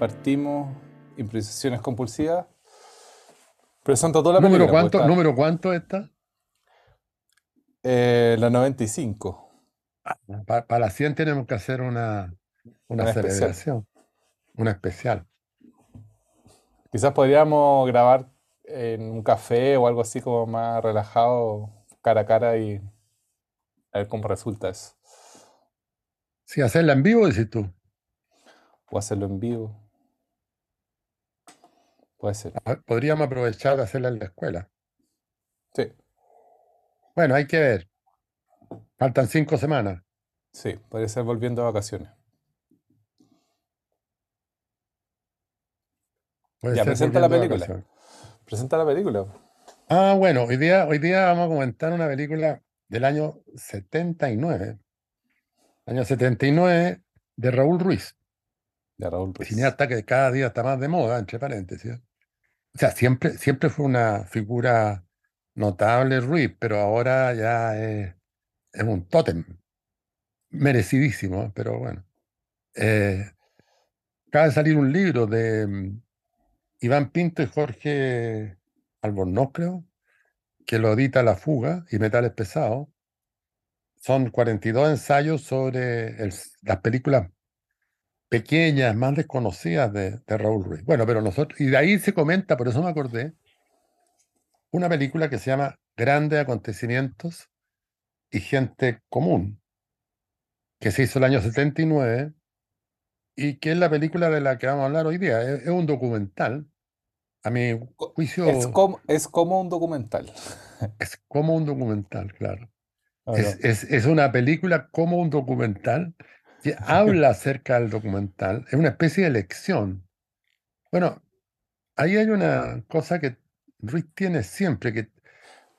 partimos, improvisaciones compulsivas. Presenta toda la ¿Número película. cuánto, pues, ¿Número cuánto está? eh, la 95. Para la 100 tenemos que hacer una, una Una especial. celebración, una especial. Quizás podríamos grabar en un café o algo así como más relajado, cara a cara y a ver cómo resulta eso. Sí, hacerla en vivo, dices tú. O hacerlo en vivo. Puede ser. Podríamos aprovechar de hacerla en la escuela. Sí, Bueno, hay que ver. Faltan cinco semanas. sí, podría ser volviendo de vacaciones. Puede Ya, presenta la película. Presenta la película. Ah, bueno, hoy día, hoy día vamos a comentar una película del año 79. Año 79 de Raúl Ruiz, De Raúl Ruiz. cineasta que cada día está más de moda, entre paréntesis. O sea, siempre, siempre fue una figura notable Ruiz, pero ahora ya es, un tótem. Merecidísimo, pero bueno. Eh, acaba de salir un libro de mm, Iván Pinto y Jorge Albornoz, creo, que lo edita La Fuga y Metales Pesados. Son 42 ensayos sobre las películas pequeñas, más desconocidas de, de Raúl Ruiz. Bueno, pero nosotros, y de ahí se comenta, por eso me acordé, una película que se llama Grandes Acontecimientos y Gente Común, que se hizo el año 79 y que es la película de la que vamos a hablar hoy día. Es, es un documental. A mi juicio Es como, es como un documental. es como un documental, claro. ¿o Es, es- es una película como un documental que habla acerca del documental. Es una especie de lección. Bueno, ahí hay una cosa que Ruiz tiene siempre, que,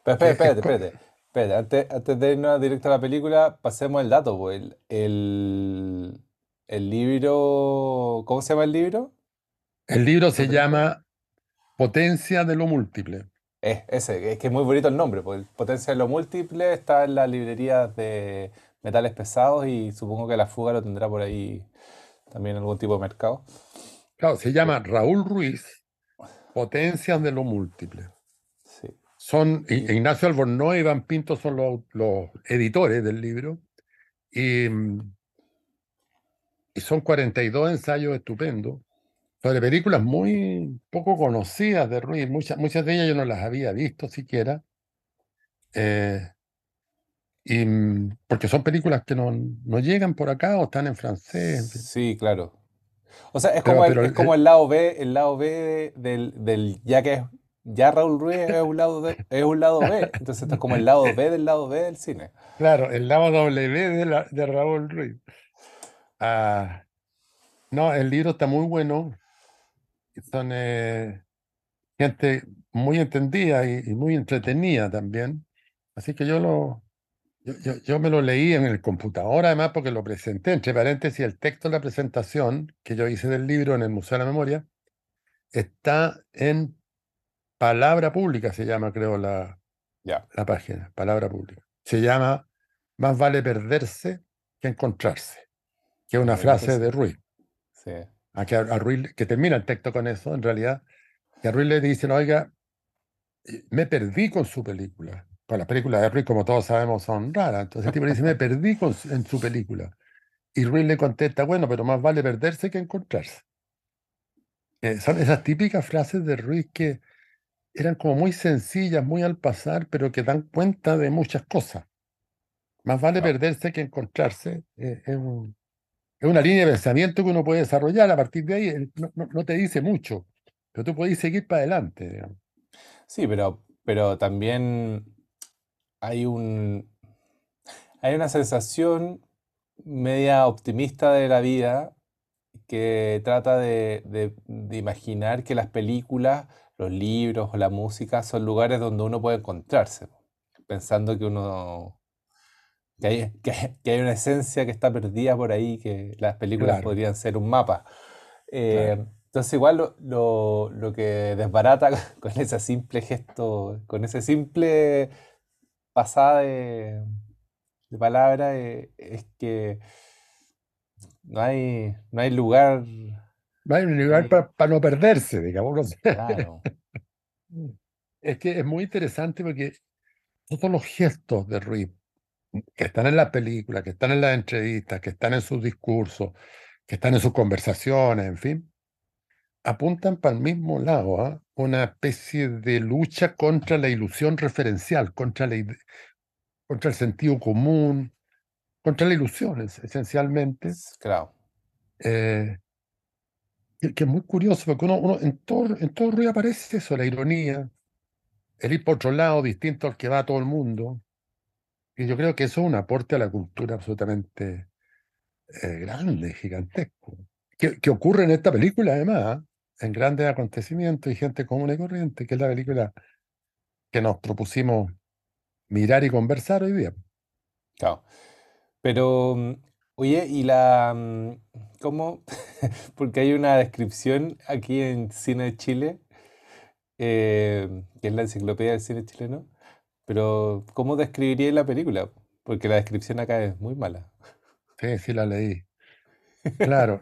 Pero espérate, es espérate, espérate. Espérate, antes, antes de irnos directo a la película, pasemos el dato. pues, El, el, el libro. ¿Cómo se llama el libro? el libro ¿No se llama Potencia de lo Múltiple. Es ese, es que es muy bonito el nombre, pues Potencia de lo Múltiple está en las librerías de metales pesados y supongo que la fuga lo tendrá por ahí también en algún tipo de mercado. Claro, se llama Raúl Ruiz, Potencias de lo Múltiple. Sí. Son Ignacio Albornoz y Iván Pinto son los, los editores del libro y, y son 42 ensayos estupendos sobre películas muy poco conocidas de Ruiz. Muchas, muchas de ellas yo no las había visto siquiera. eh, y, mm, porque son películas que no, no llegan por acá o están en francés. Sí, claro. O sea, es como el, pero es el- como el lado B, el lado B de- del, del ya que es, ya Raúl Ruiz es un lado de- es un lado B. Entonces esto es como el lado B del lado B del cine. claro, el lado W de, la- de Raúl Ruiz. Ah, no, el libro está muy bueno. Son eh, gente muy entendida y, y muy entretenida también. Así que yo lo, yo, yo- yo me lo leí en el computador, además, porque lo presenté, entre paréntesis, el texto de la presentación que yo hice del libro en el Museo de la Memoria está en Palabra Pública, se llama, creo, la, la página, Palabra Pública. Se llama Más vale perderse que encontrarse, que es una frase de Ruiz. Sí. a que, a Ruiz- que termina el texto con eso, en realidad, que a Ruiz le dicen, oiga, eh, me perdí con su película. Pues las películas de Ruiz, como todos sabemos, son raras. Entonces el tipo le dice, me perdí con en su película. Y Ruiz le contesta, bueno, pero más vale perderse que encontrarse. Eh, son esas típicas frases de Ruiz que eran como muy sencillas, muy al pasar, pero que dan cuenta de muchas cosas. Más vale perderse que encontrarse. eh, es un- es una línea de pensamiento que uno puede desarrollar a partir de ahí. No, no- no te dice mucho, pero tú puedes seguir para adelante. digamos. Sí, pero, pero también hay un, hay una sensación media optimista de la vida que trata de, de- de imaginar que las películas, los libros o la música son lugares donde uno puede encontrarse, pensando que uno que hay, que hay- que hay una esencia que está perdida por ahí, que las películas Claro. podrían ser un mapa. Eh, Claro. entonces igual lo, lo- lo que desbarata con ese simple gesto, con ese simple pasada de, de palabra, eh, es que no hay, no hay lugar No hay un lugar Eh, para no perderse, digamos. claro. Es que es muy interesante porque todos los gestos de Ruiz que están en la película, que están en las entrevistas, que están en sus discursos, que están en sus conversaciones, en fin, apuntan para el mismo lado, ¿ah? una especie de lucha contra la ilusión referencial, contra, la contra el sentido común, contra la ilusión, es- esencialmente, Claro. eh, que, que es muy curioso, porque uno, uno en todo, en todo Ruiz aparece eso, la ironía, el ir por otro lado distinto al que va todo el mundo, y yo creo que eso es un aporte a la cultura absolutamente eh, grande, gigantesco, que, que ocurre en esta película además, ¿ah? En grandes acontecimientos y gente común y corriente, que es la película que nos propusimos mirar y conversar hoy día. Claro. Pero, oye, y la, ¿cómo? Porque hay una descripción aquí en Cine de Chile, eh, que es la enciclopedia del cine chileno, pero ¿cómo describiría la película? Porque la descripción acá es muy mala. Sí, sí la leí. Claro.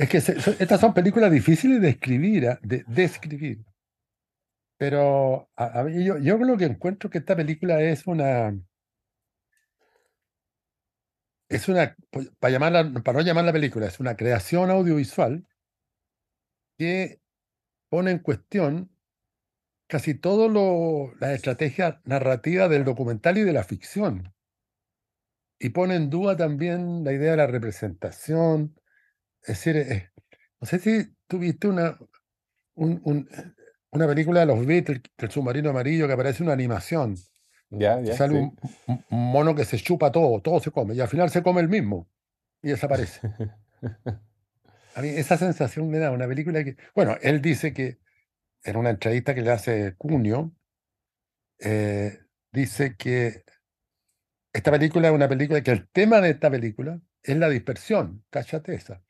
Es que se- so- estas son películas difíciles de escribir, ¿ah? de describir. Pero a, a yo, yo lo que encuentro que esta película es una, es una, pues, para llamarla, para no llamarla película, es una creación audiovisual que pone en cuestión casi todo lo, la estrategia narrativa del documental y de la ficción. Y pone en duda también la idea de la representación. Es decir, eh, no sé si tuviste una, un- un, eh, una película de los Beatles, del submarino amarillo, que aparece una animación, Ya, ya, sale sí. un mono que se chupa todo, todo se come, y al final se come el mismo y desaparece. A mí esa sensación me da una película que, bueno, él dice que en una entrevista que le hace Cunio, eh, dice que esta película es una película que el tema de esta película es la dispersión, cállate esa.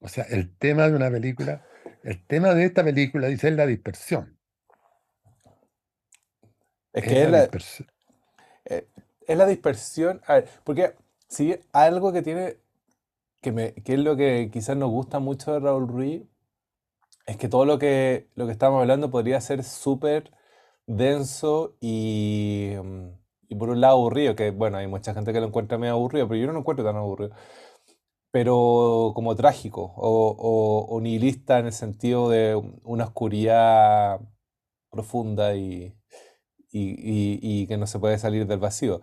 O sea, el tema de una película, el tema de esta película, dice, es la dispersión. Es que es la la, dispersión. eh, es la dispersión. A ver, porque si algo que tiene, que, me, que es lo que quizás nos gusta mucho de Raúl Ruiz, es que todo lo que, lo que estamos hablando podría ser súper denso y, mm, y por un lado aburrido, que bueno, hay mucha gente que lo encuentra medio aburrido, pero yo no lo encuentro tan aburrido. Pero como trágico o, o- o nihilista en el sentido de una oscuridad profunda y, y- y- y que no se puede salir del vacío.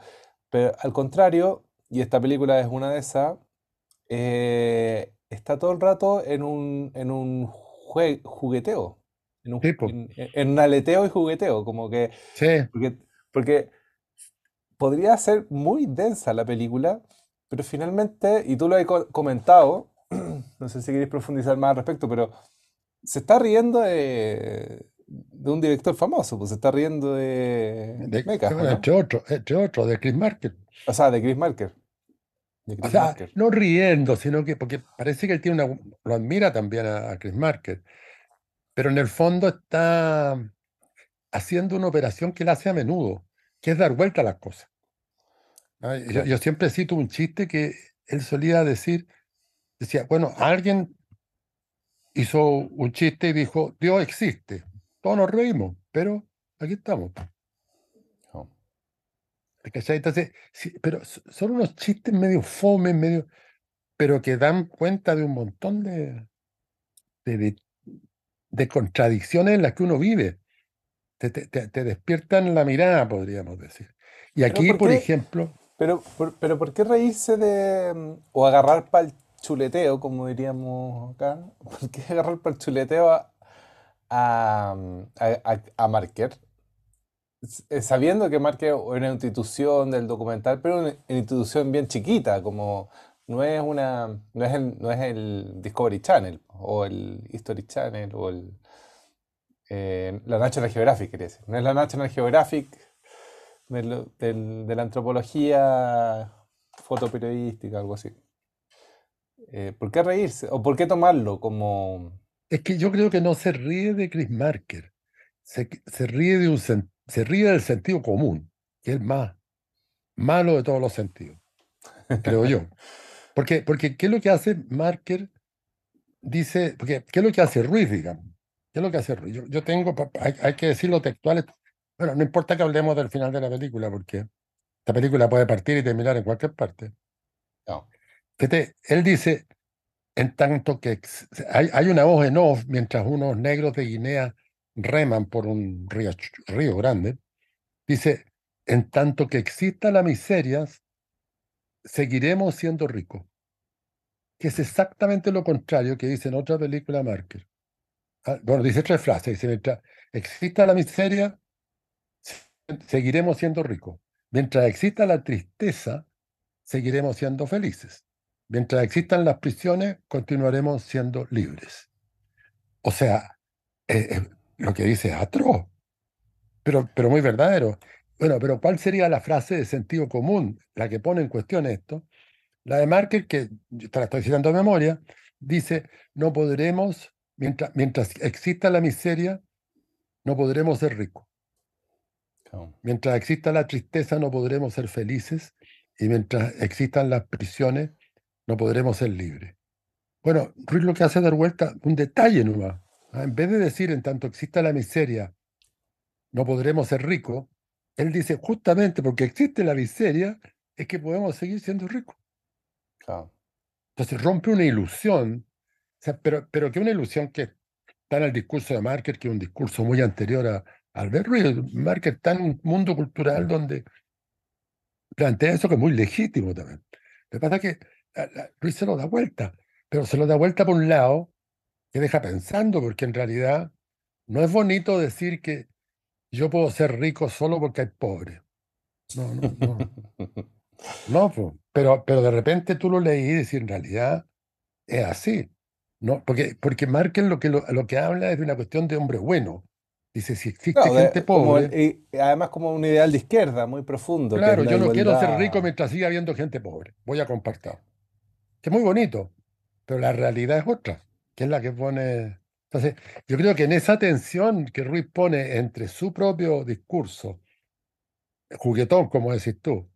Pero al contrario, y esta película es una de esas, eh, está todo el rato en un, en un jue- jugueteo, en un, en, en un aleteo y jugueteo, como que, Sí, porque, porque podría ser muy densa la película, pero finalmente, y tú lo has co- comentado, no sé si queréis profundizar más al respecto, pero se está riendo de, de un director famoso, pues se está riendo de de- Meca, ¿o ¿no? entre otros, entre otros, de Chris Marker. O sea, de Chris Marker. De O Chris sea, Marker. no riendo, sino que, porque parece que él tiene una, lo admira también a, a Chris Marker, pero en el fondo está haciendo una operación que él hace a menudo, que es dar vuelta a las cosas. Yo, siempre cito un chiste que él solía decir, decía, bueno, alguien hizo un chiste y dijo, Dios existe. Todos nos reímos, pero aquí estamos. No. Entonces, sí, pero son unos chistes medio fome, medio, pero que dan cuenta de un montón de, de, de- de contradicciones en las que uno vive. Te, te- te- despiertan la mirada, podríamos decir. Y aquí, ¿por ejemplo, Pero, por, pero ¿por qué reírse de... mm, o agarrar para el chuleteo, como diríamos acá? ¿Por qué agarrar para el chuleteo a, a, mm, a, a- a Marker? Eh, Sabiendo que Marker es una institución del documental, pero una institución bien chiquita, como no es una, no es el, no es el Discovery Channel, o el History Channel, o el, eh, la National Geographic, quería decir. No es la National Geographic de, lo- del- de la antropología fotoperiodística, algo así. Eh, ¿por qué reírse? ¿O por qué tomarlo como... es que yo creo que no se ríe de Chris Marker, se, se ríe de un se ríe del sentido común, que es más malo de todos los sentidos, creo yo. Porque, porque ¿qué es lo que hace Marker dice, porque ¿qué es lo que hace Ruiz, digamos? ¿Qué es lo que hace Ruiz? Yo, yo tengo, hay, hay que decirlo textual, bueno, no importa que hablemos del final de la película, porque esta película puede partir y terminar en cualquier parte. No. Fíjate, él dice, en tanto que hay, hay una voz en off mientras unos negros de Guinea reman por un río, río grande, dice, en tanto que exista la miseria, seguiremos siendo ricos. Que es exactamente lo contrario que dice en otra película Marker. Ah, bueno, dice tres frases. Dice, mientras exista la miseria, seguiremos siendo ricos. Mientras exista la tristeza, seguiremos siendo felices. Mientras existan las prisiones, continuaremos siendo libres. O sea, eh, eh, lo que dice es atroz, pero, pero muy verdadero. Bueno, pero ¿cuál sería la frase de sentido común, la que pone en cuestión esto? La de Marker, que te la estoy citando de memoria, dice, no podremos, mientras, mientras exista la miseria, no podremos ser ricos. Mientras exista la tristeza, no podremos ser felices. Y mientras existan las prisiones, no podremos ser libres. Bueno, Ruiz lo que hace es dar vuelta un detalle nomás. ¿ah? En vez de decir, en tanto exista la miseria, no podremos ser ricos, él dice, justamente porque existe la miseria, es que podemos seguir siendo ricos. Entonces rompe una ilusión, pero, pero que una ilusión que está en el discurso de Marker, que es un discurso muy anterior a Albert Ruiz. Marker está en un mundo cultural donde plantea eso que es muy legítimo también. Lo que pasa es que Ruiz se lo da vuelta, pero se lo da vuelta por un lado que deja pensando, porque en realidad no es bonito decir que yo puedo ser rico solo porque hay pobre. No, no, no. No, pero, pero de repente tú lo leí y dices, en realidad es así. ¿no? Porque, porque lo que, lo, que habla es de una cuestión de hombre bueno. Dice, si existe gente pobre. y además, como un ideal de izquierda muy profundo. Claro, yo no quiero ser rico mientras siga habiendo gente pobre. Voy a compartir. Que es muy bonito, pero la realidad es otra, que es la que pone entonces, yo creo que en esa tensión que Ruiz pone entre su propio discurso, juguetón, como decís tú,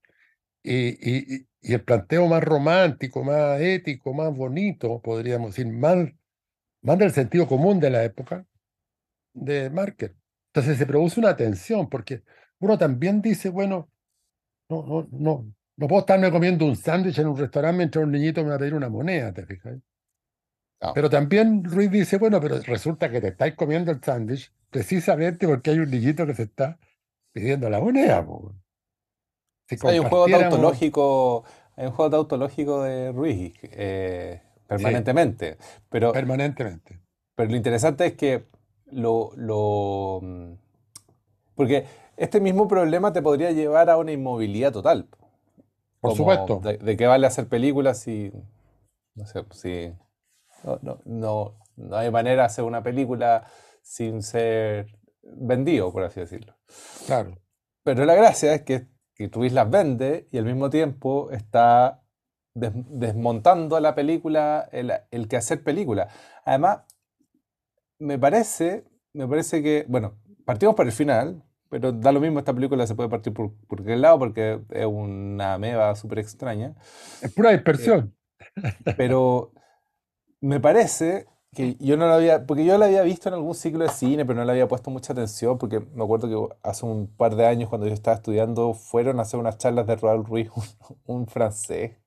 y, el planteo más romántico, más ético, más bonito, podríamos decir, más, más del sentido común de la época de Marker. Entonces se produce una tensión, porque uno también dice, bueno, no, no, no, no puedo estarme comiendo un sándwich en un restaurante mientras un niñito me va a pedir una moneda, ¿te fijas? Pero también Ruiz dice, bueno, pero resulta que te estáis comiendo el sándwich precisamente porque hay un niñito que se está pidiendo la moneda. hay un juego tautológico, hay un juego tautológico de Ruiz eh, permanentemente. pero, permanentemente. Pero lo interesante es que lo, lo porque este mismo problema te podría llevar a una inmovilidad total. Por supuesto. De, qué vale hacer películas si no sé, si no, no, no, no hay manera de hacer una película sin ser vendido, por así decirlo. Claro. Pero la gracia es que, que Twist las vende y al mismo tiempo está desmontando la película, el, el que hacer película. Además, me parece, me parece que, bueno, partimos por el final, pero da lo mismo, esta película se puede partir por, por aquel lado porque es una meba súper extraña. Es pura dispersión. pero me parece que yo no la había, porque yo la había visto en algún ciclo de cine, pero no le había puesto mucha atención, porque me acuerdo que hace un par de años cuando yo estaba estudiando fueron a hacer unas charlas de Roald Ruiz, un, francés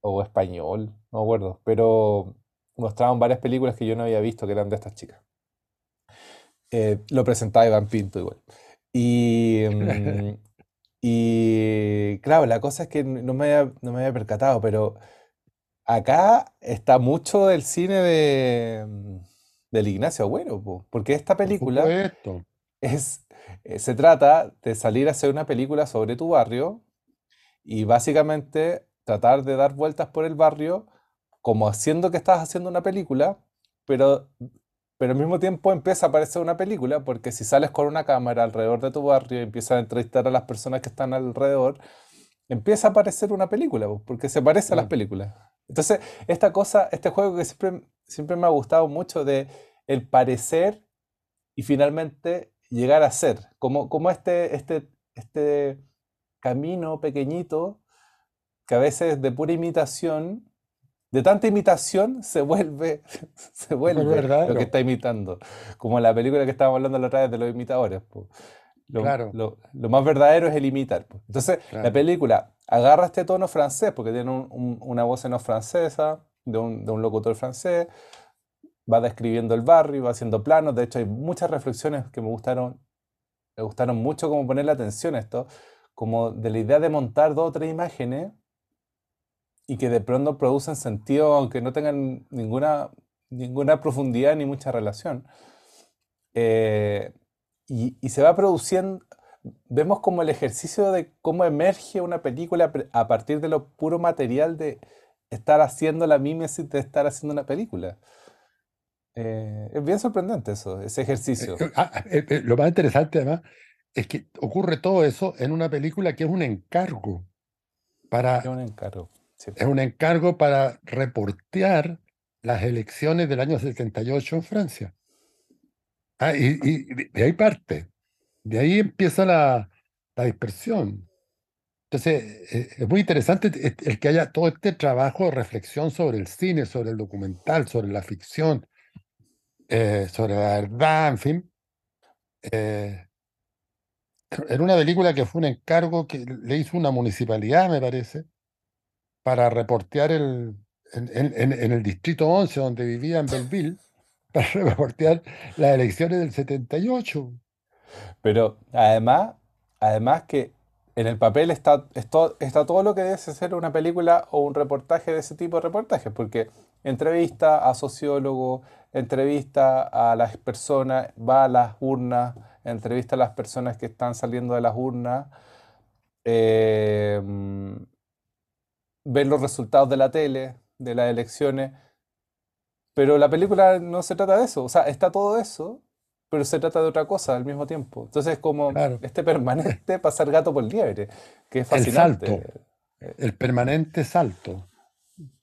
o español, no me acuerdo, pero mostraban varias películas que yo no había visto que eran de estas chicas. Eh, lo presentaba Iván Pinto igual. Y, mm, y claro, la cosa es que no me había, no me había percatado, pero acá está mucho del cine de, mm, del Ignacio Agüero, porque esta película es, eh, se trata de salir a hacer una película sobre tu barrio y básicamente tratar de dar vueltas por el barrio como haciendo que estás haciendo una película, pero, pero al mismo tiempo empieza a aparecer una película, porque si sales con una cámara alrededor de tu barrio y empiezas a entrevistar a las personas que están alrededor, empieza a aparecer una película, porque se parece a las películas. Entonces, esta cosa, este juego que siempre, siempre me ha gustado mucho de el parecer y finalmente llegar a ser, como, como este, este, este camino pequeñito que a veces de pura imitación de tanta imitación se vuelve, se vuelve lo que está imitando. Como la película que estábamos hablando la otra vez de los imitadores. po. Lo, Claro. lo- lo más verdadero es el imitar. po. Entonces, la película agarra este tono francés, porque tiene un- un- una voz en off francesa, de un, de un locutor francés, va describiendo el barrio, va haciendo planos. De hecho, hay muchas reflexiones que me gustaron, me gustaron mucho como ponerle atención a esto, como de la idea de montar dos o tres imágenes y que de pronto producen sentido aunque no tengan ninguna, ninguna profundidad ni mucha relación. Eh, y, y se va produciendo, vemos como el ejercicio de cómo emerge una película a partir de lo puro material de estar haciendo la mímesis de estar haciendo una película. Eh, es bien sorprendente eso, ese ejercicio. Eh, ah, eh, eh, lo más interesante además es que ocurre todo eso en una película que es un encargo para, Es un encargo. Es un encargo para reportear las elecciones del año 78 en Francia. Ah, y, de ahí parte, de ahí empieza la, dispersión. Entonces, eh, es muy interesante el el que haya todo este trabajo de reflexión sobre el cine, sobre el documental, sobre la ficción, eh, sobre la verdad, en fin. Eh, era una película que fue un encargo que le hizo una municipalidad, me parece, para reportear el, en, el distrito 11, donde vivía en Belleville, para reportear las elecciones del 78. Pero además, además que en el papel está, está todo lo que debe ser una película o un reportaje de ese tipo de reportajes, porque entrevista a sociólogos, entrevista a las personas, va a las urnas, entrevista a las personas que están saliendo de las urnas, eh, ver los resultados de la tele, de las elecciones, pero la película no se trata de eso, o sea, está todo eso, pero se trata de otra cosa al mismo tiempo. Entonces es como Claro. este permanente pasar gato por liebre, que es El fascinante. salto. el permanente salto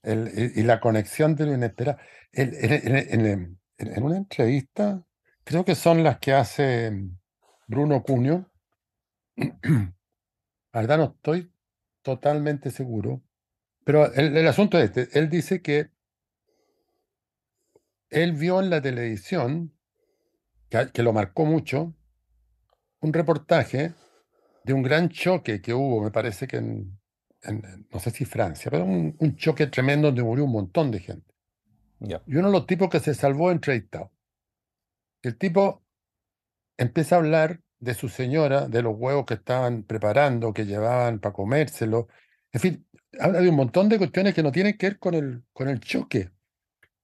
el- y, la conexión de lo inesperado. El- en, una entrevista, creo que son las que hace Bruno Cunio, la verdad no estoy totalmente seguro, pero el, el asunto es este, él dice que él vio en la televisión, que, que lo marcó mucho, un reportaje de un gran choque que hubo, me parece que en, en- no sé si Francia, pero un, un choque tremendo donde murió un montón de gente. Ya. Y uno de los tipos que se salvó entrevistado. El tipo empieza a hablar de su señora, de los huevos que estaban preparando, que llevaban para comérselo. En fin, habla de un montón de cuestiones que no tienen que ver con el, con el choque.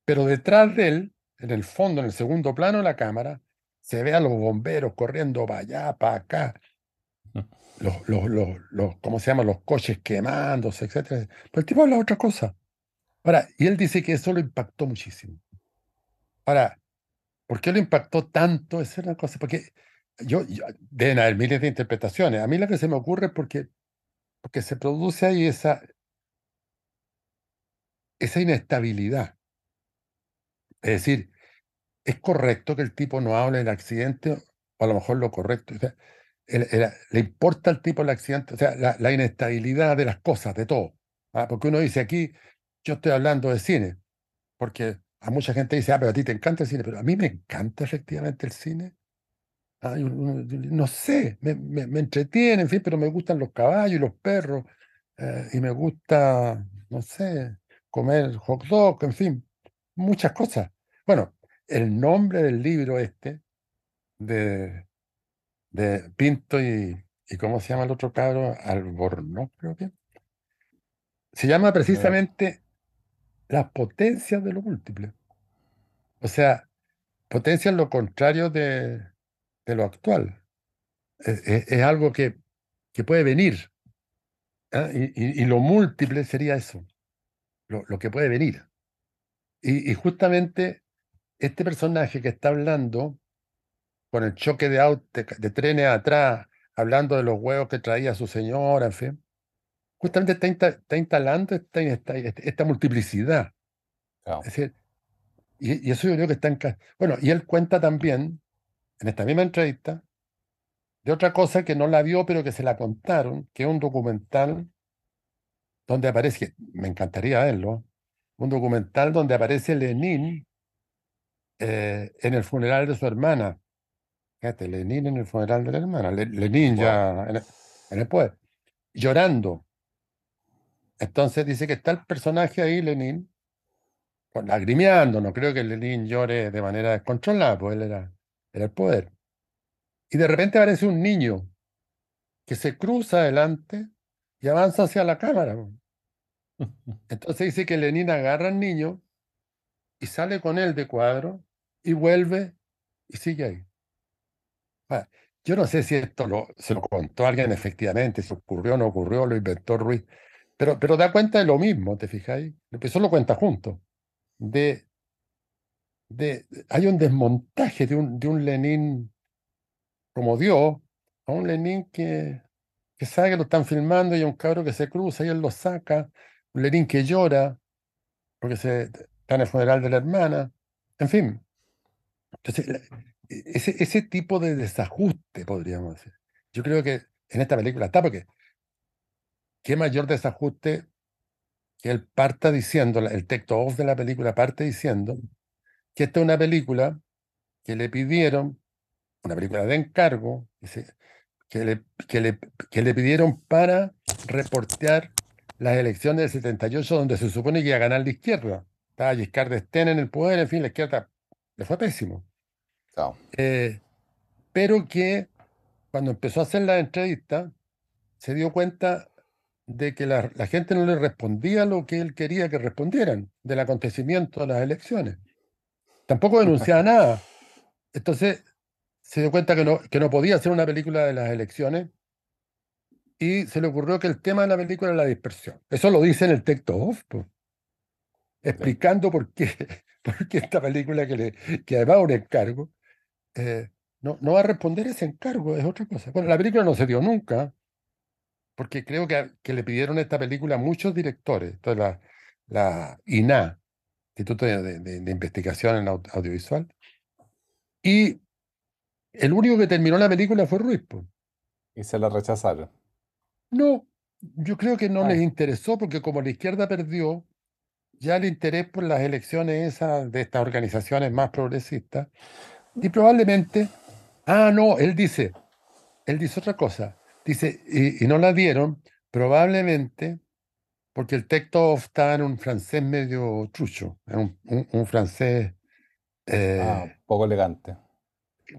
Pero detrás de él, en el fondo, en el segundo plano de la cámara, se ve a los bomberos corriendo para allá, para acá. Los, los, los, los, ¿cómo se llama? Los coches quemándose, etcétera. Pero el tipo habla de otra cosa. Ahora, y él dice que eso lo impactó muchísimo. Ahora, ¿por qué lo impactó tanto? Esa es una cosa, porque yo, yo- deben haber miles de interpretaciones. A mí la que se me ocurre es porque, porque se produce ahí esa, esa inestabilidad. Es decir, es correcto que el tipo no hable del accidente, o a lo mejor lo correcto. o sea, le importa al tipo el accidente, o sea, la, inestabilidad de las cosas, de todo. ¿ah? Porque uno dice aquí, yo estoy hablando de cine, porque a mucha gente dice, ah, pero a ti te encanta el cine, pero a mí me encanta efectivamente el cine. No, sé, me, me- me entretiene, en fin, pero me gustan los caballos y los perros, eh, y me gusta, no sé, comer hot dog, en fin, muchas cosas. Bueno, el nombre del libro este, de, de Pinto y, y ¿cómo se llama el otro cabro? Albornoz, creo que. Se llama precisamente Las potencias de lo múltiple. O sea, potencia es lo contrario de, de lo actual. Es, es- es algo que, que puede venir. ¿ah? Y, y- y lo múltiple sería eso, lo, lo que puede venir. Y, y justamente este personaje que está hablando con el choque de, auto, de, de trenes atrás, hablando de los huevos que traía su señora, en fin, justamente está, insta- está instalando esta, esta, esta multiplicidad. Claro. Es decir, y, y eso yo creo que está en... Bueno, y él cuenta también, en esta misma entrevista, de otra cosa que no la vio, pero que se la contaron, que es un documental donde aparece, me encantaría verlo, un documental donde aparece Lenin eh, en el funeral de su hermana. Fíjate, Lenin en el funeral de la hermana. Lenin ya en en el poder, llorando. Entonces dice que está el personaje ahí, Lenin, lagrimeando, no creo que Lenin llore de manera descontrolada, pues él era, era el poder. Y de repente aparece un niño que se cruza adelante y avanza hacia la cámara. Entonces dice que Lenin agarra al niño y sale con él de cuadro y vuelve y sigue ahí. Ah, yo no sé si esto lo, se lo contó alguien efectivamente, si ocurrió o no ocurrió, lo inventó Ruiz, pero, pero da cuenta de lo mismo, ¿te fijáis? Eso lo cuenta junto. De, de, hay un desmontaje de un, de un Lenin como Dios, a un Lenin que, que sabe que lo están filmando y hay un cabro que se cruza y él lo saca, un Lenin que llora porque se, está en el funeral de la hermana, en fin. Entonces, ese, ese tipo de desajuste, podríamos decir. Yo creo que en esta película está, porque qué mayor desajuste que él parta diciendo, el texto off de la película parte diciendo que esta es una película que le pidieron, una película de encargo, que le, que le, que le pidieron para reportear las elecciones del 78, donde se supone que iba a ganar la izquierda. Estaba Giscard d'Estaing en el poder, en fin, la izquierda le fue pésimo. Eh, pero que cuando empezó a hacer la entrevista, se dio cuenta de que la, gente no le respondía lo que él quería que respondieran del acontecimiento de las elecciones. Tampoco denunciaba nada. Entonces se dio cuenta que no, que no podía hacer una película de las elecciones y se le ocurrió que el tema de la película era la dispersión. Eso lo dice en el texto off, explicando por qué, por qué esta película que, le, que además un encargo, eh, no, no va a responder ese encargo, es otra cosa. Bueno, la película no se dio nunca, porque creo que, que le pidieron esta película a muchos directores. Entonces, la, la INA, Instituto de, de, Investigación en Audiovisual, y el único que terminó la película fue Ruiz. Y se la rechazaron. No, yo creo que no ah. les interesó, porque como la izquierda perdió, ya el interés por las elecciones esas de estas organizaciones más progresistas y probablemente, ah, no, él dice, él dice otra cosa. Dice, y, no la dieron, probablemente porque el texto estaba en un francés medio trucho, un, un, francés... Eh, ah, poco elegante.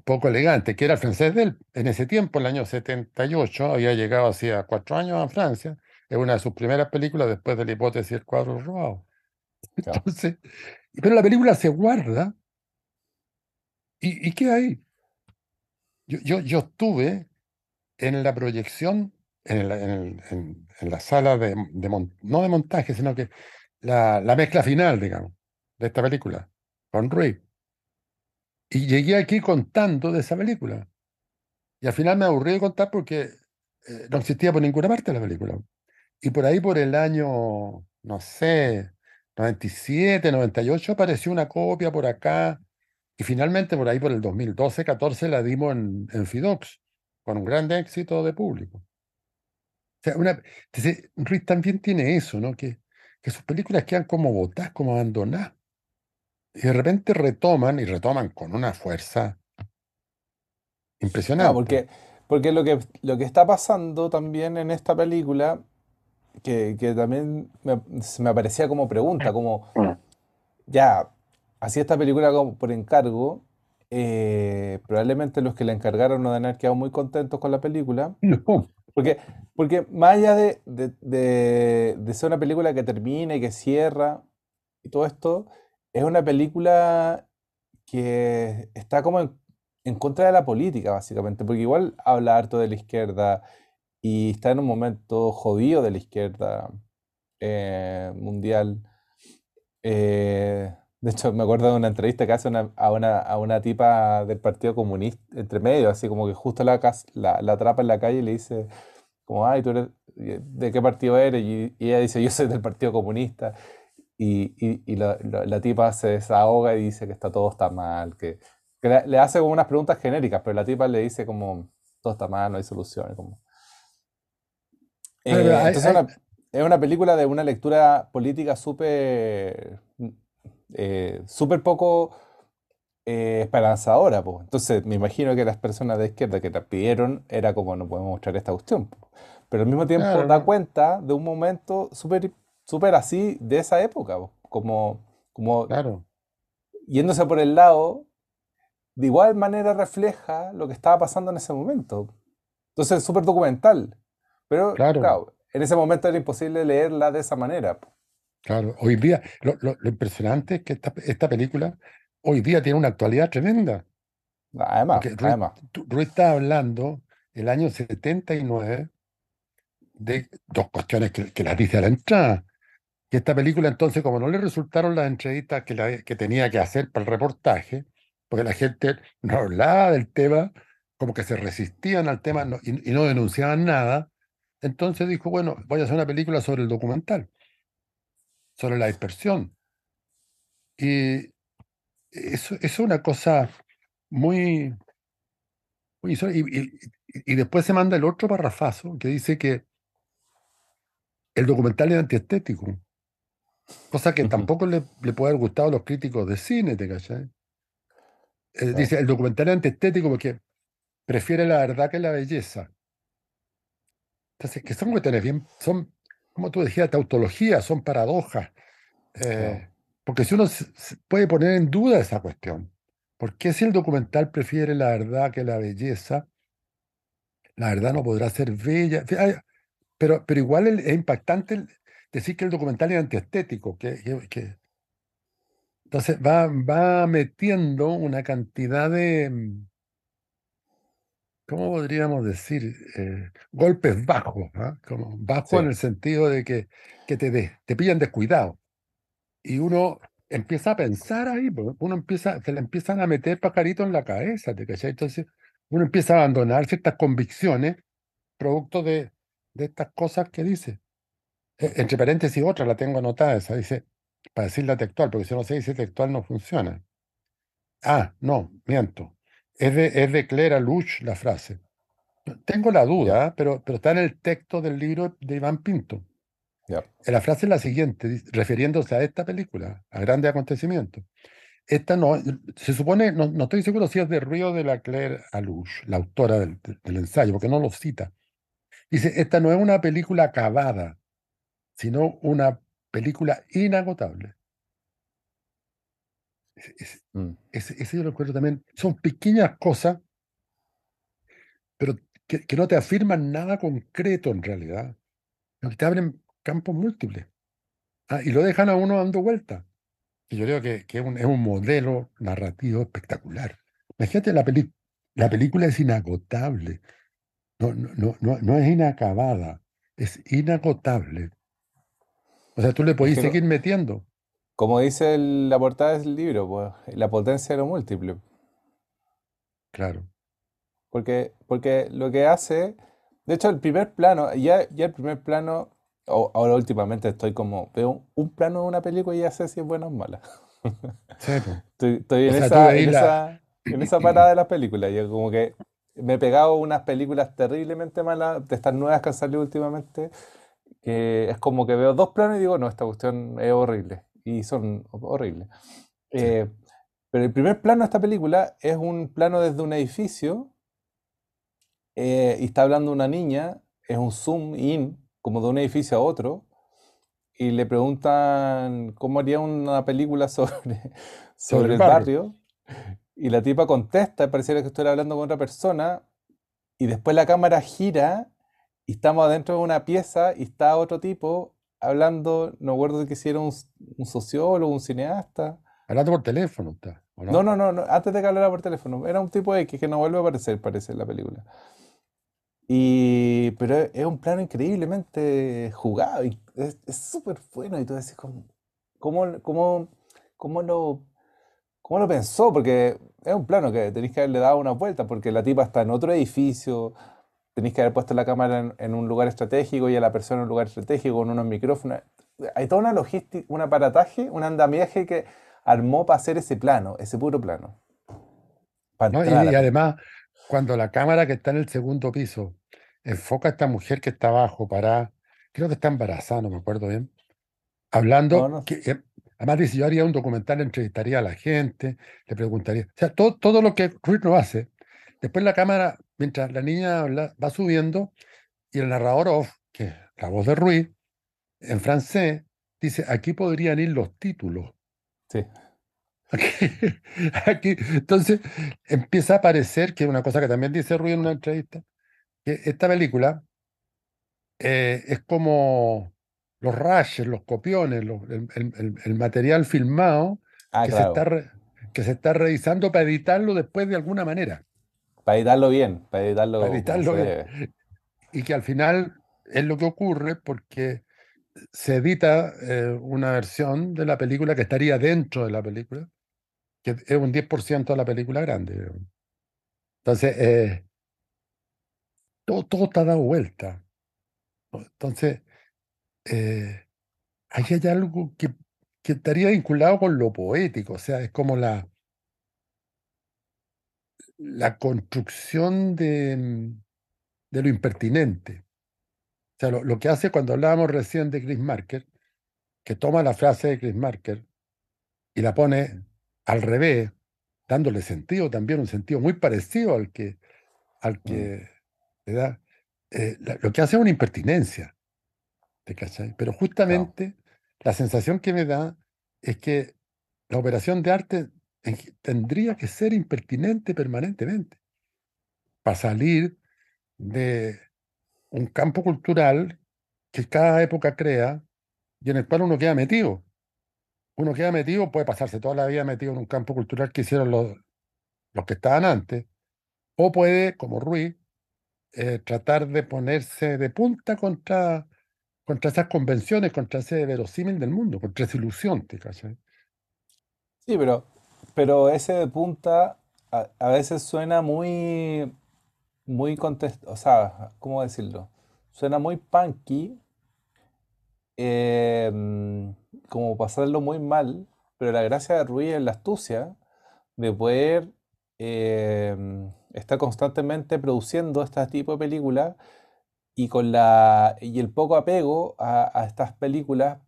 Poco elegante, que era el francés de él. En ese tiempo, en el año 78, había llegado hacía cuatro años a Francia. Es una de sus primeras películas después de la hipótesis del cuadro robado. Entonces, pero la película se guarda ¿Y, qué hay? Yo, yo, yo estuve en la proyección, en, en, la sala de, no de montaje, sino que la, la, mezcla final, digamos, de esta película, con Rui. Y llegué aquí contando de esa película. Y al final me aburrí de contar porque eh, no existía por ninguna parte la película. Y por ahí, por el año, no sé, 97, 98, apareció una copia por acá y finalmente, por ahí, por el 2012-14, la dimos en, en, Fidox, con un gran éxito de público. O sea, una, también tiene eso, ¿no? Que, que sus películas quedan como botadas, como abandonadas. Y de repente retoman, y retoman con una fuerza impresionante. porque, porque lo, que, lo que está pasando también en esta película, que, que también me, me aparecía como pregunta, como, mm. ya, así esta película por encargo, eh, probablemente los que la encargaron no deben haber quedado muy contentos con la película. No. Porque, porque más allá de, de, ser una película que termina y que cierra y todo esto, es una película que está como en, contra de la política, básicamente, porque igual habla harto de la izquierda y está en un momento jodido de la izquierda eh, mundial. Eh, de hecho, me acuerdo de una entrevista que hace a, una, a una tipa del Partido Comunista, entre medio, así como que justo la, la, atrapa en la calle y le dice, como, ay, ¿tú de qué partido eres? Y, ella dice, yo soy del Partido Comunista. Y, y, la, la, tipa se desahoga y dice que está todo está mal, que, le, hace como unas preguntas genéricas, pero la tipa le dice como, todo está mal, no hay soluciones. Como. Eh, es una película de una lectura política súper eh, súper poco eh, esperanzadora. po. Entonces, me imagino que las personas de izquierda que la pidieron era como no podemos mostrar esta cuestión. po". Pero al mismo tiempo Claro, da cuenta de un momento súper súper así de esa época, po. Como, como claro, yéndose por el lado, de igual manera refleja lo que estaba pasando en ese momento. Entonces es súper documental. Pero claro, claro, en ese momento era imposible leerla de esa manera. claro. Hoy día, lo, lo- lo impresionante es que esta, esta película hoy día tiene una actualidad tremenda. Además, Porque Ruiz, además. Ruiz está hablando el año 79 de dos cuestiones que, que las dice a la entrada. Que esta película, entonces, como no le resultaron las entrevistas que, que tenía que hacer para el reportaje, porque la gente no hablaba del tema, como que se resistían al tema y, y no denunciaban nada, entonces dijo, bueno, voy a hacer una película sobre el documental, sobre la dispersión. Y eso, es una cosa muy... muy y, y- y- y después se manda el otro parrafazo que dice que el documental es antiestético. Cosa que tampoco le, le puede haber gustado a los críticos de cine, ¿te cachai? Eh, claro. dice, el documental es antiestético porque prefiere la verdad que la belleza. Entonces, que son cuestiones bien, son, como tú decías, tautologías, son paradojas. Eh, porque si uno se- puede poner en duda esa cuestión, ¿por qué si el documental prefiere la verdad que la belleza, la verdad no podrá ser bella? Pero, pero igual es impactante decir que el documental es antiestético, que, que, que- entonces va, va metiendo una cantidad de, ¿cómo podríamos decir? Eh, golpes bajos, ¿ah? Como bajo en Sí. el sentido de que, que te, de- te pillan descuidado. Y uno empieza a pensar ahí, pues, uno empieza, se le empiezan a meter pajaritos en la cabeza, ¿te cachai? Entonces uno empieza a abandonar ciertas convicciones producto de, de estas cosas que dice. Eh, Entre paréntesis, otra la tengo anotada, esa dice, para decirla textual, porque si no se dice textual no funciona. Ah, no, miento. Es de, es de Clara Luch la frase. Tengo la duda, pero, pero está en el texto del libro de Iván Pinto. Eh, La frase es la siguiente, refiriéndose a esta película, a grandes acontecimientos. Esta no, se supone, no, no estoy seguro si es de Río de la Claire Alouche, la autora del, del ensayo, porque no lo cita. Dice, esta no es una película acabada, sino una película inagotable. Ese, ese- Mm. ese- ese yo lo encuentro también. Son pequeñas cosas, pero que, que no te afirman nada concreto en realidad, sino que te abren campos múltiples. Ah, y lo dejan a uno dando vueltas. Y yo creo que, que es, un, es un modelo narrativo espectacular. Imagínate, la, peli- la película es inagotable, no, no, no, no, no es inacabada, es inagotable. O sea, tú le co- seguir metiendo. como dice el- la portada del libro, pues, la potencia de lo múltiple. Claro, Porque, porque lo que hace, de hecho, el primer plano, ya, ya el primer plano, o- ahora últimamente estoy como, veo un plano de una película y ya sé si es buena o mala. Estoy, estoy en sea, esa, en la... esa, en esa parada de las películas. Yo como que me he pegado unas películas terriblemente malas, de estas nuevas que han salido últimamente, que es como que veo dos planos y digo, no, esta cuestión es horrible. Y son horribles. Sí, Eh, pero el primer plano de esta película es un plano desde un edificio eh, y está hablando una niña, es un zoom in, como de un edificio a otro, y le preguntan cómo haría una película sobre, sobre sobre el el barrio. barrio, y la tipa contesta, pareciera que estuviera hablando con otra persona, y después la cámara gira, y estamos adentro de una pieza, y está otro tipo hablando, no recuerdo que si era un, un sociólogo, un cineasta. Hablando por teléfono, está, ¿o No, no? no, no, antes de que hablara por teléfono, era un tipo X que no vuelve a aparecer, parece, en la película. Y, pero es un plano increíblemente jugado y es es súper bueno. Y tú decís, ¿cómo, cómo, cómo, cómo lo, cómo lo pensó? Porque es un plano que tenéis que haberle dado una vuelta, porque la tipa está en otro edificio, tenéis que haber puesto la cámara en, en un lugar estratégico y a la persona en un lugar estratégico con unos micrófonos. Hay toda una logística, un aparataje, un andamiaje que armó para hacer ese plano, ese puro plano, para ¿no? Y, además, cuando la cámara que está en el segundo piso enfoca a esta mujer que está abajo, parada, creo que está embarazada, no me acuerdo bien, No, hablando, no. que eh, además dice, yo haría un documental, entrevistaría a la gente, le preguntaría, o sea, todo, todo lo que Ruiz no hace. Después la cámara, mientras la niña habla, va subiendo, y el narrador off, que es la voz de Ruiz, en francés, dice, aquí podrían ir los títulos. Sí. Aquí, aquí. Entonces empieza a aparecer, que es una cosa que también dice Ruiz en una entrevista, que esta película eh, es como los rashes, los copiones, los- el, el- el- el material filmado Ah, que se, está re- que se está revisando para editarlo después de alguna manera, Para editarlo bien, para editarlo bien. Y que al final es lo que ocurre porque se edita eh, una versión de la película que estaría dentro de la película, que es un 10% de la película grande. Entonces, eh, todo, todo está dado vuelta. Entonces, eh, ahí hay algo que, que estaría vinculado con lo poético, o sea, es como la, la construcción de, mm, de lo impertinente. O sea, lo, lo que hace cuando hablábamos recién de Chris Marker, que toma la frase de Chris Marker y la pone al revés, dándole sentido también, un sentido muy parecido al que, al Mm, que le da. eh, lo que hace es una impertinencia, ¿te cachai? Pero justamente la sensación que me da es que la operación de arte tendría que ser impertinente permanentemente para salir de un campo cultural que cada época crea y en el cual uno queda metido. Uno queda metido, puede pasarse toda la vida metido en un campo cultural que hicieron los, los que estaban antes, o puede, como Ruiz, eh, tratar de ponerse de punta contra, contra esas convenciones, contra ese verosímil del mundo, contra esa ilusión, ¿te? Sí, pero, pero ese de punta a, a veces suena muy, muy contest, o sea, ¿cómo decirlo? Suena muy punky, eh, mm, como pasarlo muy mal, pero la gracia de Ruiz es la astucia de poder eh, estar constantemente produciendo este tipo de películas y con la y el poco apego a, a estas películas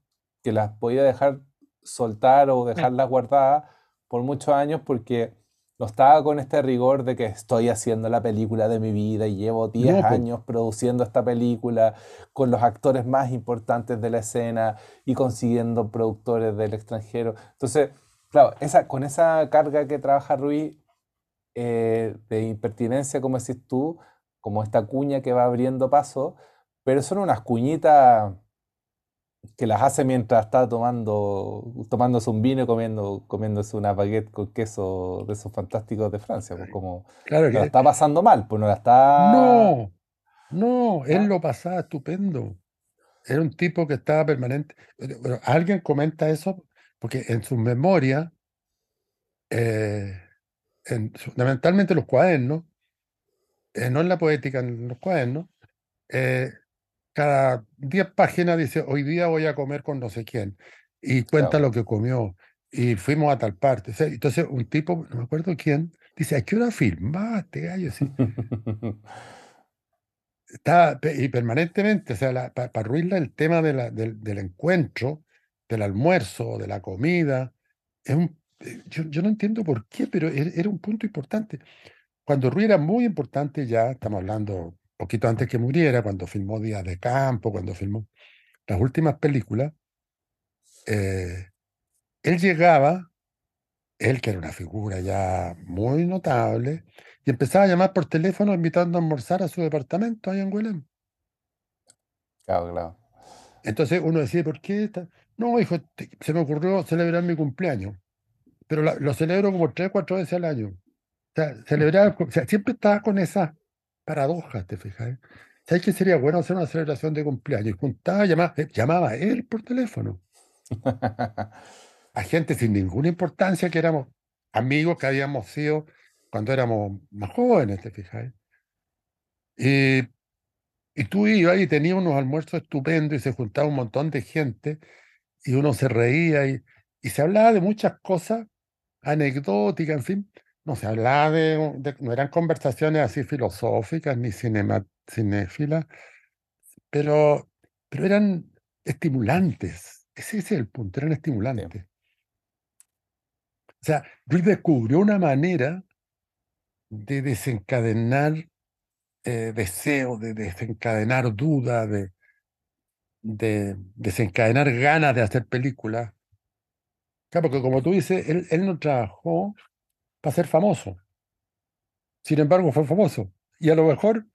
que las podía dejar soltar o dejarlas guardadas por muchos años porque no estaba con este rigor de que estoy haciendo la película de mi vida y llevo 10 No, pues, años produciendo esta película con los actores más importantes de la escena y consiguiendo productores del extranjero. Entonces, claro, esa, con esa carga que trabaja Ruiz eh, de impertinencia, como decís tú, como esta cuña que va abriendo paso, pero son unas cuñitas que las hace mientras está tomando, tomándose un vino y comiendo, comiéndose una baguette con queso de esos fantásticos de Francia, pues como claro no la que está pasando mal, pues no la está... no, no, él lo pasaba estupendo. Era un tipo que estaba permanente. Pero alguien comenta eso porque en sus memorias, eh, en, fundamentalmente los cuadernos, eh, no en la poética, en los cuadernos, eh, cada 10 páginas dice, hoy día voy a comer con no sé quién, y cuenta Claro. lo que comió, y fuimos a tal parte. Entonces un tipo, no me acuerdo quién, dice, ¿a qué hora filmaste, gallo? Así, está, y permanentemente, o sea, para Ruizla el tema de la- del, del encuentro, del almuerzo, de la comida, es un, eh, yo, yo no entiendo por qué, pero era, era un punto importante. Cuando Ruiz era muy importante ya, estamos hablando poquito antes que muriera, cuando filmó Días de Campo, cuando filmó las últimas películas, eh, él llegaba, él que era una figura ya muy notable, y empezaba a llamar por teléfono invitando a almorzar a su departamento ahí en Huelén. Claro, claro. Entonces uno decía, ¿por qué? está-?". No, hijo, te- se me ocurrió celebrar mi cumpleaños, pero la- lo celebro como tres, cuatro veces al año. O sea, celebrar, o sea, siempre estaba con esas paradojas, ¿te fijas? ¿Sabes qué sería bueno hacer una celebración de cumpleaños? Y Juntaba, llamaba, eh, llamaba él por teléfono a gente sin ninguna importancia, que éramos amigos que habíamos sido cuando éramos más jóvenes, ¿te fijas? Y, y tú ibas y tenías unos almuerzos estupendos y se juntaba un montón de gente y uno se reía y, y se hablaba de muchas cosas anecdóticas, en fin. No se hablaba de, de- no eran conversaciones así filosóficas ni cinema, cinéfilas, pero pero eran estimulantes. Ese, ese es el punto, eran estimulantes. O sea, Ruiz descubrió una manera de desencadenar eh, deseos, de desencadenar dudas, de, de desencadenar ganas de hacer películas. Claro, porque como tú dices, él, él no trabajó para ser famoso. Sin embargo, fue famoso. Y a lo mejor,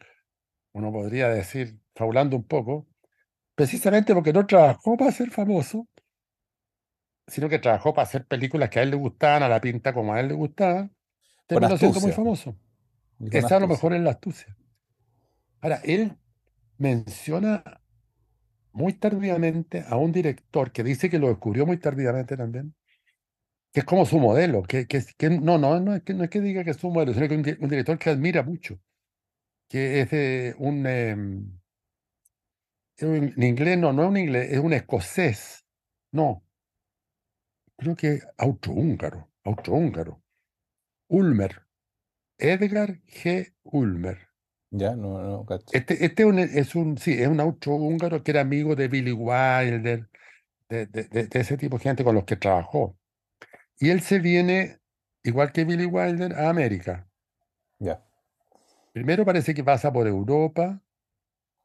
uno podría decir, fabulando un poco, precisamente porque no trabajó para ser famoso, sino que trabajó para hacer películas que a él le gustaban, a la pinta como a él le gustaba, terminó siendo muy famoso. Esa a lo mejor es la astucia. Ahora, él menciona muy tardíamente a un director que dice que lo descubrió muy tardíamente también, que es como su modelo, que, que, que no, no, no es que, no es que diga que es su modelo, sino que es un, director que admira mucho, que es de un, em, en inglés, no, no es un inglés, es un escocés, no, creo que austrohúngaro, austrohúngaro, Ulmer, Edgar G. Ulmer. Ya, no, no, Este, este es un, sí, es un austrohúngaro que era amigo de Billy Wilder, de, de, de, ese tipo de gente con los que trabajó. Y él se viene, igual que Billy Wilder, a América. Ya. Primero parece que pasa por Europa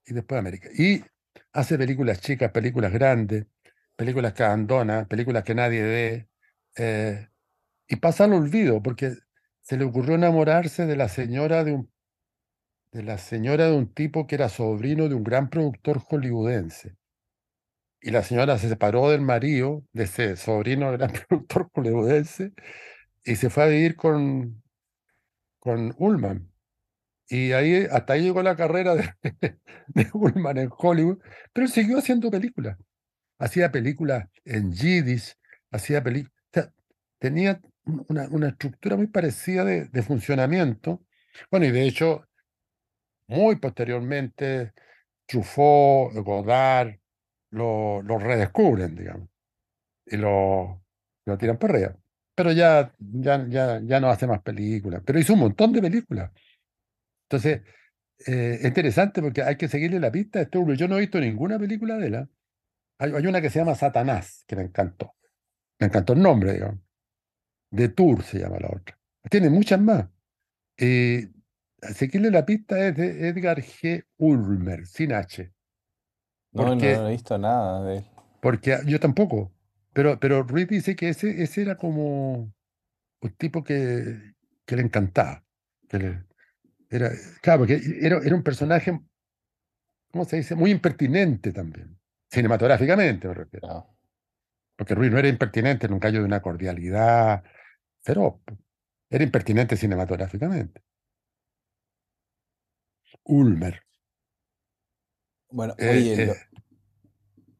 y después América. Y hace películas chicas, películas grandes, películas que abandona, películas que nadie ve. Eh, y pasa al olvido, porque se le ocurrió enamorarse de la señora de un de la señora de un tipo que era sobrino de un gran productor hollywoodense. Y la señora se separó del marido, de ese sobrino del gran productor hollywoodense, y se fue a vivir con, con Ullman. Y ahí, hasta ahí llegó la carrera de, de Ullman en Hollywood, pero siguió haciendo películas. Hacía películas en Yiddish, hacía películas. tenía una, una, estructura muy parecida de, de funcionamiento. Bueno, y de hecho, muy posteriormente, Truffaut, Godard, lo, lo redescubren, digamos, y lo, lo tiran por arriba. Pero ya, ya, ya, ya no hace más películas, pero hizo un montón de películas. Entonces, eh, es interesante porque hay que seguirle la pista a este hombre. Yo no he visto ninguna película de él. Hay, hay, una que se llama Satanás, que me encantó. Me encantó el nombre, digamos. De Tour se llama la otra. Tiene muchas más. Eh, seguirle la pista es de Edgar G. Ulmer, sin H. No, no, he visto nada de él. Porque yo tampoco. Pero, pero Ruiz dice que ese, ese era como un tipo que, que le encantaba. Que era, claro, porque era, era un personaje, ¿cómo se dice? Muy impertinente también. Cinematográficamente, me refiero. Porque Ruiz no era impertinente nunca yo de una cordialidad pero Era impertinente cinematográficamente. Ulmer. Bueno, eh, oye, eh,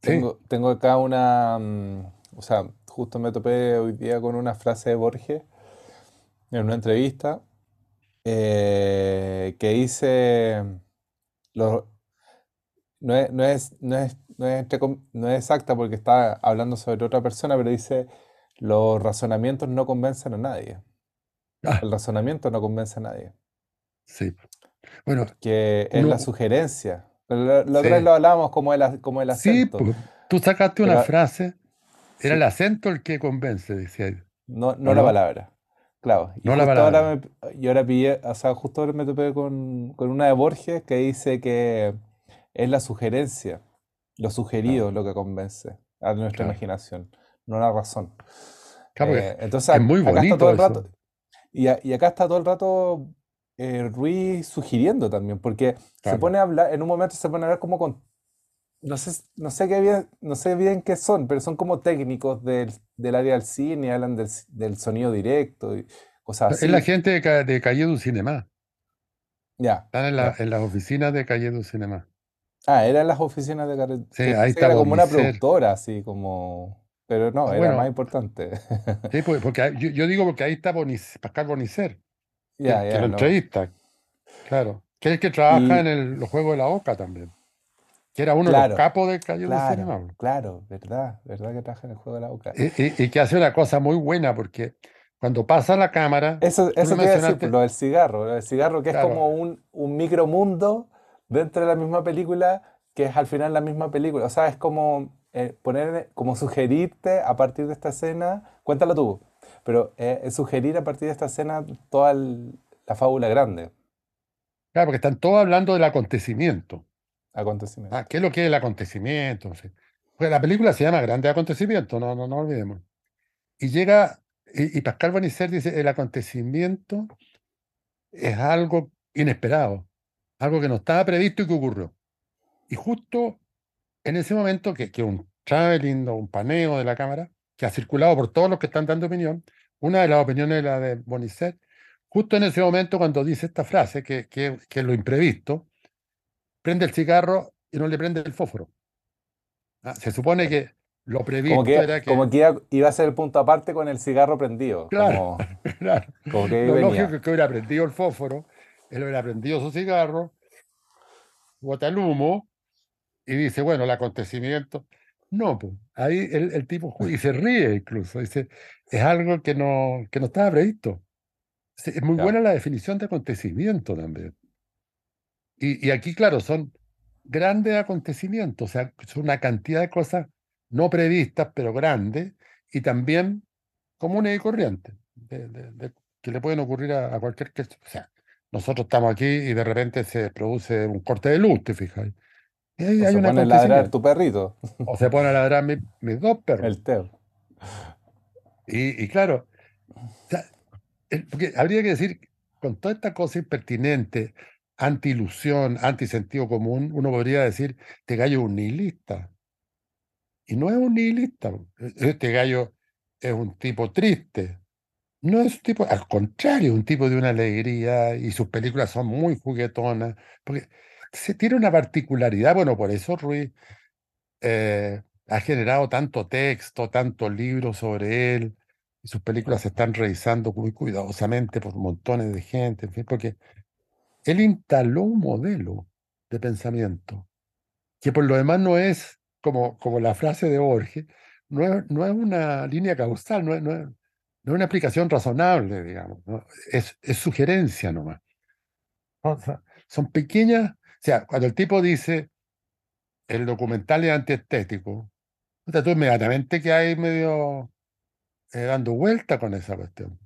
tengo, tengo acá una, mm, o sea, justo me topé hoy día con una frase de Borges en una entrevista eh, que dice, no, es, no, es, no, es, no, es, exacta porque está hablando sobre otra persona, pero dice, los razonamientos no convencen a nadie. Ah. El razonamiento no convence a nadie. Sí. Bueno, que es la sugerencia. Lo, lo, lo hablábamos como el, como el acento. Sí, pues, tú sacaste una frase, era el acento el que convence, decía él. No, no, la palabra. Claro. Y no la palabra. Ahora me, yo ahora pillé, o sea, justo ahora me topé con, con, una de Borges que dice que es la sugerencia, lo sugerido lo que convence a nuestra imaginación, no la razón. Claro, eh, entonces, es muy bonito. todo el rato, y, y, acá está todo el rato eh, Ruiz sugiriendo también, porque se pone a hablar, en un momento se pone a hablar como con, no sé, no sé, qué bien, no sé bien qué son, pero son como técnicos del, del área del cine, hablan del, del sonido directo y cosas así. Es la gente de, de Calle du Cinema. Ya. Están en, la, en las oficinas de Calle du Cinema. Ah, eran las oficinas de Calle Sí, ahí está. Era como una productora, así como... Pero no, ah, era más importante. sí, pues, porque yo, yo, digo porque ahí está Pascal Bonicer. Que, lo entrevista. Claro. Que es el que trabaja en el, los Juegos de la Oca también. Que era uno de los capos del Calle claro, del Cinema. Claro, verdad, verdad que trabaja en el Juego de la Oca. Y, y, que hace una cosa muy buena porque cuando pasa la cámara. Eso, eso decir, lo del cigarro. Lo del cigarro, que es como un, un micromundo dentro de la misma película que es al final la misma película. O sea, es como eh, poner, como sugerirte a partir de esta escena, cuéntalo tú, pero eh, es sugerir a partir de esta escena toda la fábula grande. Claro, porque están todos hablando del acontecimiento. Acontecimiento. Ah, ¿qué es lo que es el acontecimiento? Pues la película se llama Grande Acontecimiento, no, no, no olvidemos. Y llega, y, Pascal Bonicer dice, el acontecimiento es algo inesperado, algo que no estaba previsto y que ocurrió. Y justo en ese momento, que, que un traveling o un paneo de la cámara, que ha circulado por todos los que están dando opinión, una de las opiniones es la de Bonicer, justo en ese momento cuando dice esta frase, que, que, que es lo imprevisto, prende el cigarro y no le prende el fósforo. Ah, se supone que lo previsto como que, era que... Como que iba, a ser el punto aparte con el cigarro prendido. Claro, claro. lo lógico es que hubiera prendido el fósforo, él hubiera prendido su cigarro, bota el humo y dice, bueno, el acontecimiento... No, pues ahí el, tipo y se ríe incluso, dice, es algo que no, que no estaba previsto. Es muy buena la definición de acontecimiento también. Y, y, aquí, claro, son grandes acontecimientos, o sea, son una cantidad de cosas no previstas, pero grandes, y también comunes y corrientes, que le pueden ocurrir a, cualquier... O sea, nosotros estamos aquí y de repente se produce un corte de luz, te fijas. Y ahí hay se pone a ladrar tu perrito. O se pone a ladrar mis dos perros. El Teo. Y, y claro, porque habría que decir, con toda esta cosa impertinente, anti-ilusión, anti-sentido común, uno podría decir, este gallo es un nihilista. Y no es un nihilista. Este gallo es un tipo triste. No es un tipo, al contrario, un tipo de una alegría y sus películas son muy juguetonas. Porque se tiene una particularidad, bueno, por eso Ruiz eh, ha generado tanto texto, tantos libros sobre él. Y sus películas se están revisando muy cuidadosamente por montones de gente, porque él instaló un modelo de pensamiento que por lo demás no es como, como la frase de Borges, no es, no es una línea causal, no es, no, es, una aplicación razonable, digamos, es, es, sugerencia nomás. son pequeñas, sea, cuando el tipo dice el documental es antiestético, o tú inmediatamente que hay medio eh, dando vuelta con esa cuestión.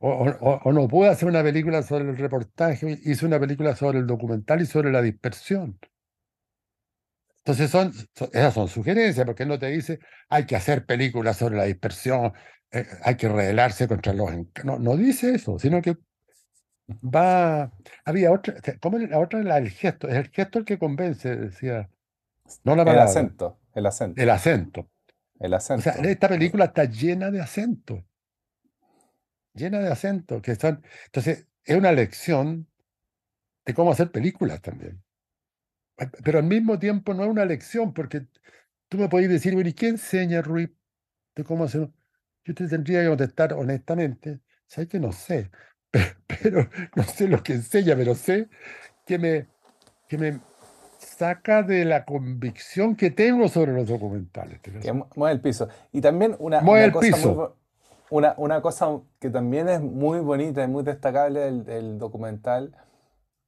O, no puede hacer una película sobre el reportaje, hizo una película sobre el documental y sobre la dispersión. Entonces son, esas son sugerencias, porque él no te dice hay que hacer películas sobre la dispersión, eh, hay que rebelarse contra los... No, no dice eso, sino que va... Había otra, como la otra el gesto, es el gesto el que convence, decía. No la palabra. El acento, el acento. El acento. El acento. O sea, esta película está llena de acentos llena de acentos, que están... Entonces, es una lección de cómo hacer películas también. Pero al mismo tiempo no es una lección, porque tú me podés decir, bueno, ¿y qué enseña Rui de cómo hacer? Yo te tendría que contestar honestamente, sabes que no sé, pero, no sé lo que enseña, pero sé que me, que me saca de la convicción que tengo sobre los documentales. Que mueve el piso. Y también una, el cosa piso. Una, una, cosa que también es muy bonita y muy destacable del, documental,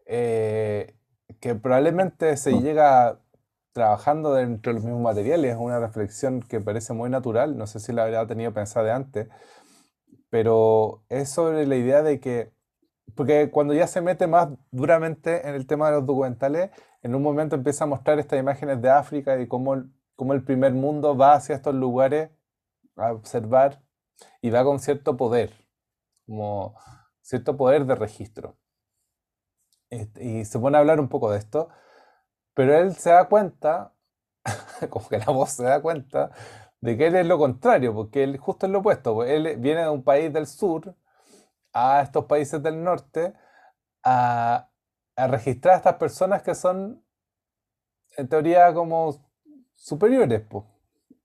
eh, que probablemente se mm. llega trabajando dentro de los mismos materiales, es una reflexión que parece muy natural, no sé si la habría tenido pensada de antes, pero es sobre la idea de que, porque cuando ya se mete más duramente en el tema de los documentales, en un momento empieza a mostrar estas imágenes de África y cómo, cómo el primer mundo va hacia estos lugares a observar y va con cierto poder, como cierto poder de registro. Y se pone a hablar un poco de esto, pero él se da cuenta, como que la voz se da cuenta, de que él es lo contrario, porque él justo es lo opuesto, pues él viene de un país del sur a estos países del norte a, registrar a estas personas que son, en teoría, como superiores. Pues.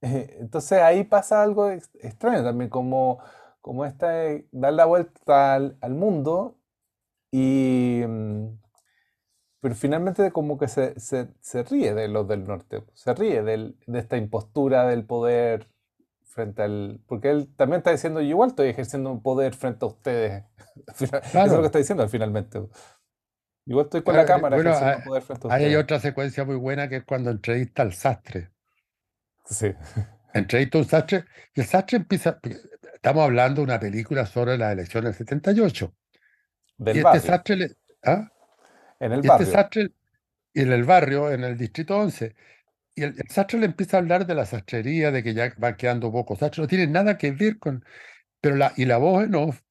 Entonces ahí pasa algo extraño también, como, como esta, dar la vuelta al, mundo y... Mm, pero finalmente como que se, se, ríe de los del norte, se ríe de esta impostura del poder frente al... Porque él también está diciendo, yo igual estoy ejerciendo un poder frente a ustedes. Eso es lo que está diciendo finalmente. Igual estoy con la Claro, eh, cámara bueno, ejerciendo hay, poder frente a ahí hay otra secuencia muy buena que es cuando entrevista al sastre. Sí, Entrevista a un sastre y el sastre empieza. Estamos hablando de una película sobre las elecciones del 78. del Y este sastre le. ¿ah? En el Y este barrio. sastre, y en el barrio, en el distrito 11, y el, el sastre le empieza a hablar de la sastrería, de que ya van quedando pocos sastres, no tiene nada que ver con. Pero la, y la voz en off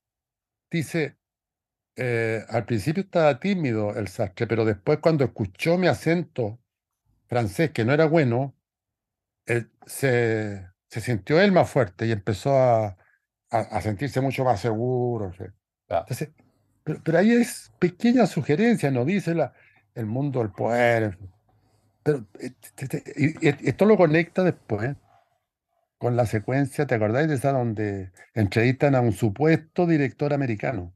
dice: eh, al principio estaba tímido el sastre, pero después, cuando escuchó mi acento francés, que no era bueno, él se, se sintió él más fuerte y empezó a, a- a sentirse mucho más seguro. ¿sí? Ah, Entonces, pero, pero ahí es pequeña sugerencia, no dice la, el mundo del poder. Pero eh, esto lo conecta después con la secuencia, ¿te acordáis de esa donde entrevistan a un supuesto director americano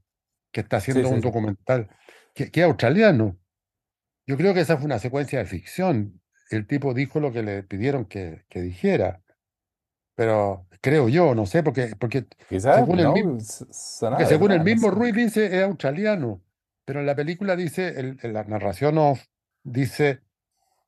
que está sí, haciendo sí, un sí. documental, que, que es australiano? Yo creo que esa fue una secuencia de ficción. El tipo dijo lo que le pidieron que, que dijera, pero creo yo, no sé, porque, porque Quizás, según el no, mismo, s- porque según el mismo. Ruiz dice es australiano, pero en la película dice, el- en la narración off, dice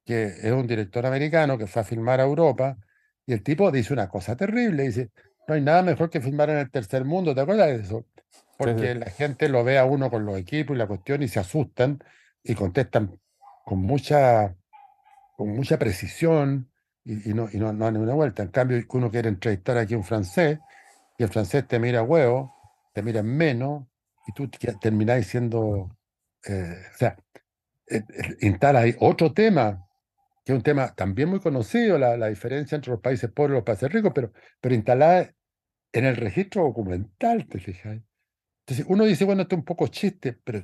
que es un director americano que fue a filmar a Europa y el tipo dice una cosa terrible, dice, no hay nada mejor que filmar en el tercer mundo, ¿te acuerdas de eso? Sí. Porque la gente lo ve a uno con los equipos y la cuestión y se asustan y contestan con mucha, con mucha precisión y, y no, y no, no dan ni una vuelta. En cambio, uno quiere entrevistar aquí un francés y el francés te mira huevo, te mira en menos y tú te- terminás diciendo, eh, o sea, eh, eh, instala ahí otro tema, que es un tema también muy conocido, la, la diferencia entre los países pobres y los países ricos, pero, pero instalada en el registro documental, ¿te fijas? Entonces uno dice, bueno, esto es un poco chiste, pero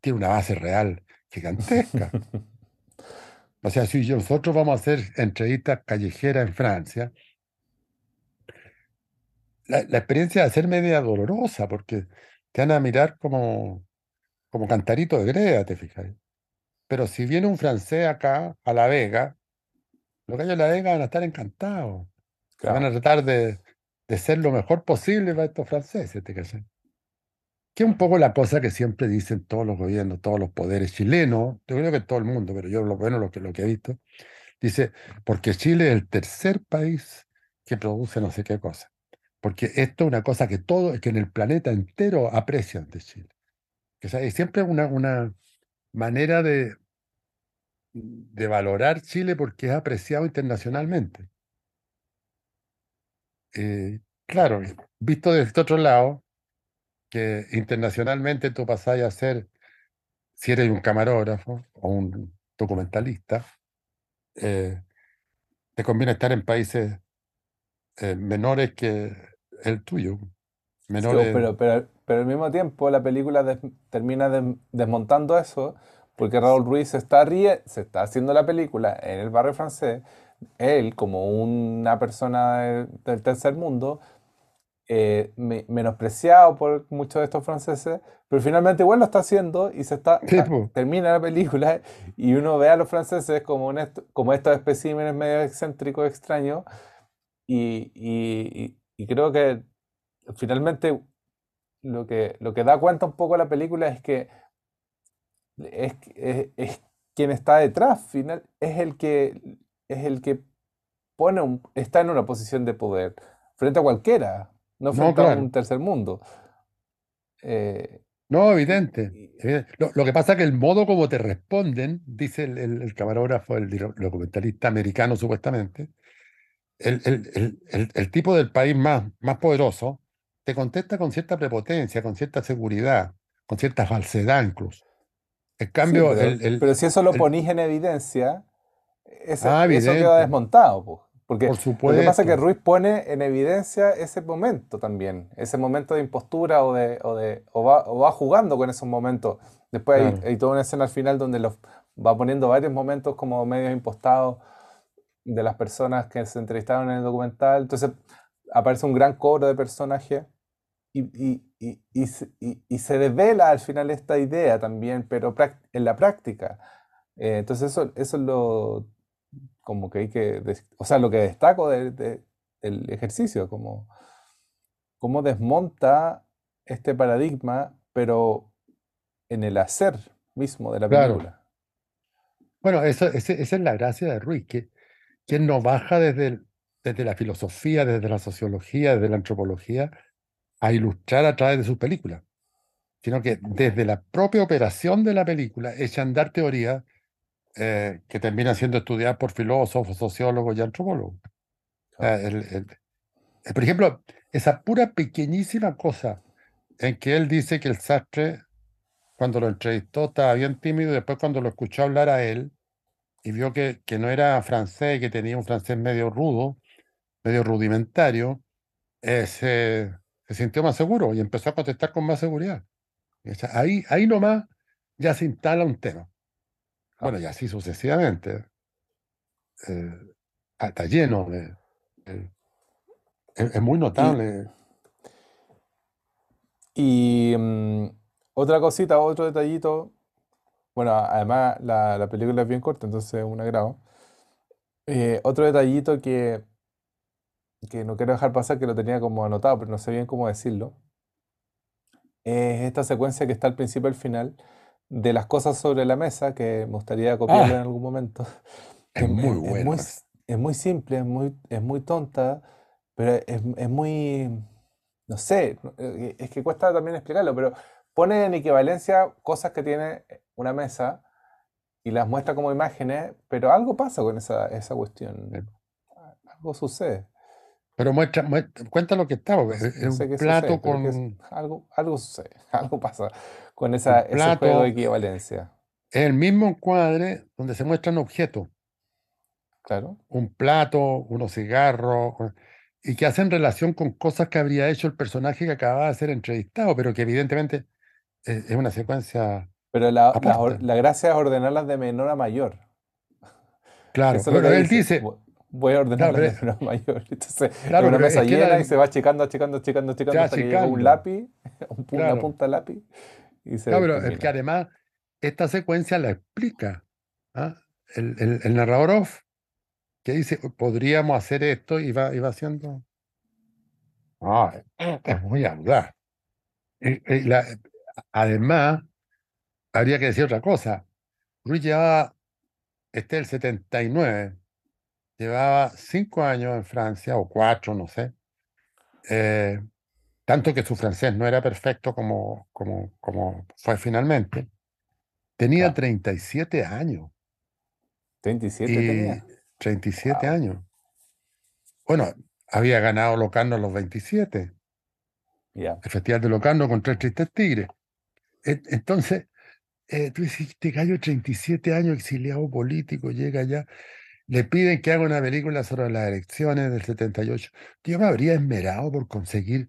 tiene una base real gigantesca. O sea, si nosotros vamos a hacer entrevistas callejeras en Francia, la, la experiencia va a ser media dolorosa, porque te van a mirar como, como cantarito de greda, ¿te fijas? Pero si viene un francés acá, a La Vega, los gallos de La Vega van a estar encantados. van a tratar de, de ser lo mejor posible para estos franceses, ¿te cachai? Que es un poco la cosa que siempre dicen todos los gobiernos, todos los poderes chilenos, yo creo que todo el mundo, pero yo lo bueno, lo que, lo que he visto, dice, porque Chile es el tercer país que produce no sé qué cosa. Porque esto es una cosa que todo, que en el planeta entero aprecian de Chile. Que, o sea, es siempre una, una manera de, de valorar Chile porque es apreciado internacionalmente. Eh, claro, visto desde otro lado, que internacionalmente tú pasás a ser, si eres un camarógrafo o un documentalista, eh, te conviene estar en países eh, menores que el tuyo, Sí, menores, pero, pero, pero al mismo tiempo la película des- termina des- desmontando eso porque Raúl Ruiz se está, rie- se está haciendo la película en el barrio francés, él como una persona de- del tercer mundo, eh, me- menospreciado por muchos de estos franceses, pero finalmente igual lo está haciendo y se está, Sí, po. termina la película y uno ve a los franceses como, un est- como estos especímenes medio excéntricos, extraños, y, y- y- y creo que finalmente lo que, lo que da cuenta un poco la película es que es, es, es quien está detrás, final, es el que es el que pone un- está en una posición de poder frente a cualquiera, no No, frente a claro. un tercer mundo. Eh, No, evidente. Lo, lo que pasa es que el modo como te responden, dice el, el- el camarógrafo, el documentalista americano supuestamente, el, tipo del país más, más poderoso te contesta con cierta prepotencia, con cierta seguridad, con cierta falsedad incluso. En sí, cambio, pero, el- pero si eso lo ponís en evidencia, ese- Ah, eso queda desmontado, po. Porque por lo que pasa es que supuesto, Ruiz pone en evidencia ese momento también, ese momento de impostura o de, o de o va, o va jugando con esos momentos. Después hay, claro. hay toda una escena al final donde los va poniendo varios momentos como medios impostados de las personas que se entrevistaron en el documental. Entonces aparece un gran cobro de personajes y, y, y, y se- devela al final esta idea también, pero en la práctica. Eh, entonces eso, eso es lo como que hay que, o sea, lo que destaco de- de- del ejercicio, como cómo desmonta este paradigma, pero en el hacer, mismo de la Claro. película. Bueno, eso, ese- esa es la gracia de Ruiz, que, que no baja desde, el- desde la filosofía, desde la sociología, desde la antropología, a ilustrar a través de sus películas, sino que desde la propia operación de la película echa a andar teorías eh, que terminan siendo estudiadas por filósofos, sociólogos y antropólogos. El- el- eh, por ejemplo, esa pura pequeñísima cosa en que él dice que el sastre, cuando lo entrevistó, estaba bien tímido y después cuando lo escuchó hablar a él y vio que, que no era francés, que tenía un francés medio rudo, medio rudimentario, eh, se, se sintió más seguro y empezó a contestar con más seguridad. Ahí, ahí nomás ya se instala un tema. Bueno, y así sucesivamente. Eh, está lleno de... de- es, es muy notable. Y mm, otra cosita, otro detallito. Bueno, además la, la película es bien corta, entonces es un agrado. Eh, otro detallito que, que no quiero dejar pasar, que lo tenía como anotado, pero no sé bien cómo decirlo. Es esta secuencia que está al principio y al final de las cosas sobre la mesa, que me gustaría copiarla en Ah, algún momento. es Es, muy es- es muy, es muy simple, es muy, es muy tonta, pero es, es muy, no sé, eh, es que cuesta también explicarlo, pero pone en equivalencia cosas que tiene una mesa y las muestra como imágenes, pero algo pasa con esa, esa cuestión, algo sucede. Pero muestra, muestra- cuenta lo que está, porque es no un sé plato sucede, es con algo, algo sucede, algo pasa con esa, ese juego de equivalencia, es el mismo encuadre donde se muestran objetos, claro. un plato, unos cigarros, y que hacen relación con cosas que habría hecho el personaje que acababa de ser entrevistado, pero que evidentemente es, es una secuencia Pero la, la, gracia es ordenarlas de menor a mayor. Claro, pero él dice. dice, "Vo- Voy a claro, ordenarlas de pero, menor a mayor. Entonces, es claro, una mesa llena y se va achicando, achicando, achicando, achicando, se achicando va hasta que llega un lápiz, un pu- una claro. punta de lápiz y se Claro, pero es que además esta secuencia la explica ¿ah? el, el- el narrador off, que dice, podríamos hacer esto y va, y va haciendo... Ah, es es muy audaz. Y- y la- además, habría que decir otra cosa. Ruiz llevaba, este es el 79, llevaba cinco años en Francia, o cuatro, no sé. eh, tanto que su francés no era perfecto como, como, como fue finalmente. Tenía Claro. 37 años. 37 Y tenía. 37 Wow. años. Bueno, había ganado Locarno a los 27, Ya. el Festival de Locarno con Tres Tristes Tigres. Entonces, eh, tú dices, este gallo de 37 años, exiliado político, llega allá, le piden que haga una película sobre las elecciones del 78. Yo me habría esmerado por conseguir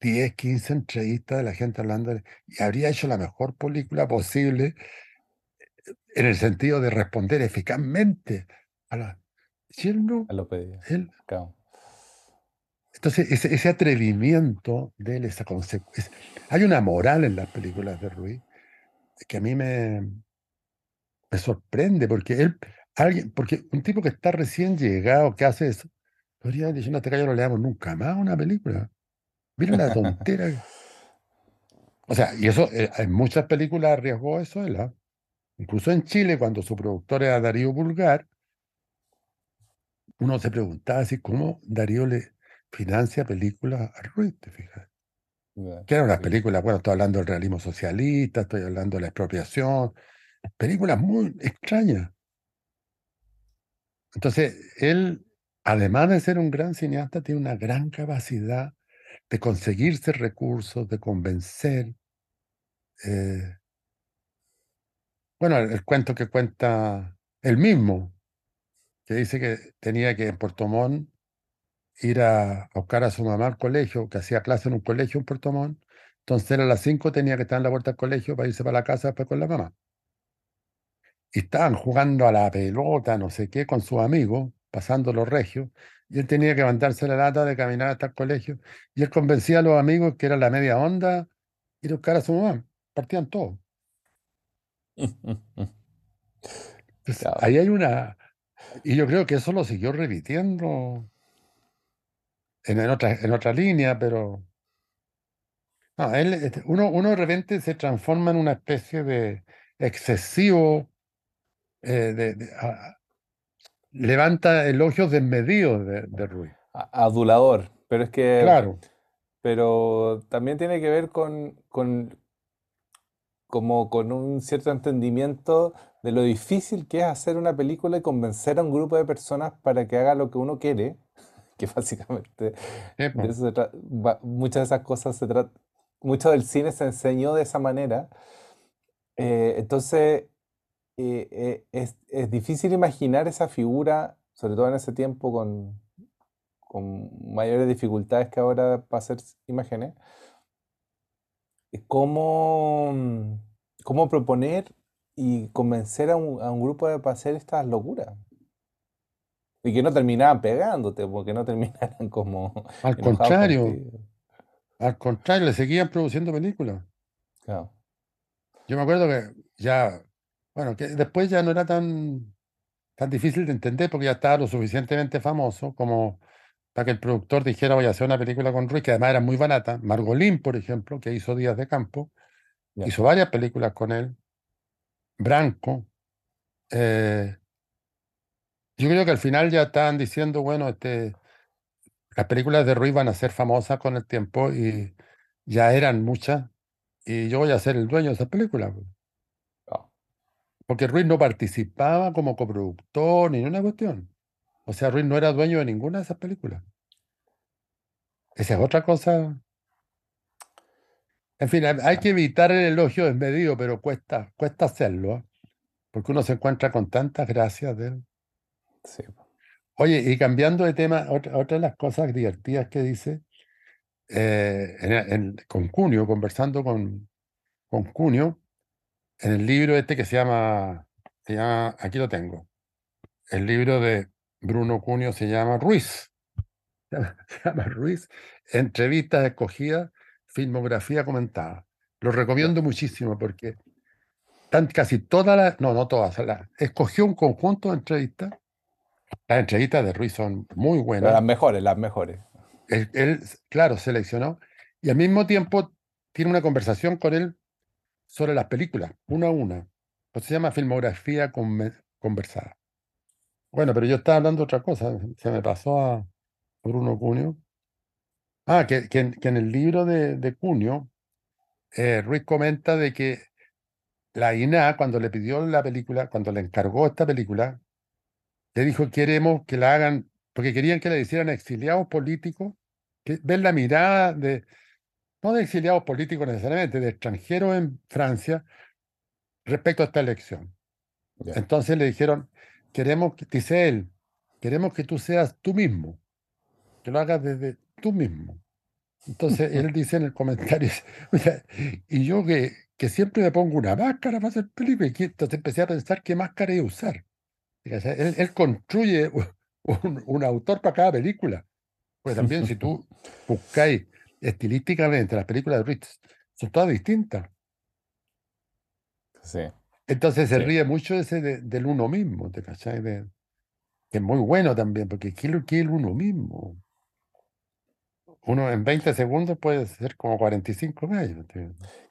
10, 15 entrevistas de la gente hablando y habría hecho la mejor película posible en el sentido de responder eficazmente a la... Si él no, A lo pedido. él Claro. Entonces, ese, ese atrevimiento de él, esa consecuencia. Hay una moral en las películas de Ruiz que a mí me, me sorprende, porque él, alguien, porque un tipo que está recién llegado, que hace eso, podría decir, no, gallo no le damos nunca más una película. Mira la tontera. que-". O sea, y eso, eh, en muchas películas arriesgó eso él, ¿ah? Incluso en Chile, cuando su productor era Darío Bulgar, uno se preguntaba así, ¿cómo Darío le financia películas a Ruiz? ¿Te fijas? Que eran unas sí. películas, bueno, estoy hablando del realismo socialista, estoy hablando de la expropiación, películas muy extrañas. Entonces, él, además de ser un gran cineasta, tiene una gran capacidad de conseguirse recursos, de convencer. eh, bueno, el, cuento que cuenta él mismo, que dice que tenía que en Puerto Montt ir a, buscar a su mamá al colegio, que hacía clase en un colegio en Puerto Montt. Entonces a las 5 tenía que estar en la puerta del colegio para irse para la casa después con la mamá. Y estaban jugando a la pelota, no sé qué, con sus amigos, pasando los regios, y él tenía que levantarse la lata de caminar hasta el colegio, y él convencía a los amigos que era la media onda ir a buscar a su mamá. Partían todos. Entonces, Claro. ahí hay una... Y yo creo que eso lo siguió repitiendo en, en otra, en otra línea, pero... No, él, este, uno, uno de repente se transforma en una especie de excesivo, eh, de, de- a- levanta elogios desmedidos de, de Ruiz. Adulador, pero es que, Claro, pero también tiene que ver con, con, como con un cierto entendimiento de lo difícil que es hacer una película y convencer a un grupo de personas para que haga lo que uno quiere, que básicamente de eso se muchas de esas cosas se trata, mucho del cine se enseñó de esa manera. Eh, entonces, eh, eh, es, es difícil imaginar esa figura, sobre todo en ese tiempo con, con mayores dificultades que ahora para hacer imágenes, eh, cómo, mm, cómo proponer y convencer a un, a un grupo de para hacer estas locuras. Y que no terminaban pegándote, porque no terminaran como Al contrario, contigo. al contrario, le seguían produciendo películas. Claro. Yo me acuerdo que ya, bueno, que después ya no era tan, tan difícil de entender porque ya estaba lo suficientemente famoso como para que el productor dijera voy a hacer una película con Ruiz, que además era muy barata. Margolín, por ejemplo, que hizo Días de Campo, hizo varias películas con él. Branco. eh, yo creo que al final ya estaban diciendo, bueno, este, las películas de Ruiz van a ser famosas con el tiempo y ya eran muchas. Y yo voy a ser el dueño de esas películas. Porque Ruiz no participaba como coproductor ni ninguna cuestión. O sea, Ruiz no era dueño de ninguna de esas películas. Esa es otra cosa. En fin, hay que evitar el elogio desmedido, pero cuesta, cuesta hacerlo, ¿ah? Porque uno se encuentra con tantas gracias de él. Sí. Oye, y cambiando de tema, otra, otra de las cosas divertidas que dice, eh, en- en- con Cunio, conversando con, con Cunio, en el libro este que se llama, se llama, aquí lo tengo, el libro de Bruno Cunio se llama Ruiz, se llama, se llama Ruiz, entrevistas escogidas, filmografía comentada. Lo recomiendo muchísimo porque están casi todas las, no, no todas, las, escogió un conjunto de entrevistas. Las entrevistas de Ruiz son muy Pero buenas. las mejores, las mejores. Él, él, claro, seleccionó y al mismo tiempo tiene una conversación con él sobre las películas, una a una. Pues se llama filmografía conve- conversada. Bueno, pero yo estaba hablando de otra cosa, se me pasó a Bruno Cunio. Ah, que, que en el libro de, de Cunio, eh, Ruiz comenta de que la INA, cuando le pidió la película, cuando le encargó esta película, le dijo, queremos que la hagan, porque querían que la hicieran exiliados políticos, que ver la mirada de, no de exiliados políticos necesariamente, de extranjeros en Francia respecto a esta elección. Ya. Entonces le dijeron, queremos, que- dice él, queremos que tú seas tú mismo, que lo hagas desde tú mismo. Entonces él dice en el comentario, "Oiga, y yo que, que siempre me pongo una máscara para hacer películas, entonces empecé a pensar qué máscara iba a usar. Fíjate, Él, él construye un, un- autor para cada película. Pues también si tú buscáis estilísticamente las películas de Ruiz, son todas distintas. Sí. Entonces se Sí. ríe mucho ese de- del uno mismo, ¿te cachai? De- que es muy bueno también, porque ¿qué es el uno mismo? Uno en 20 segundos puede ser como 45 gallos.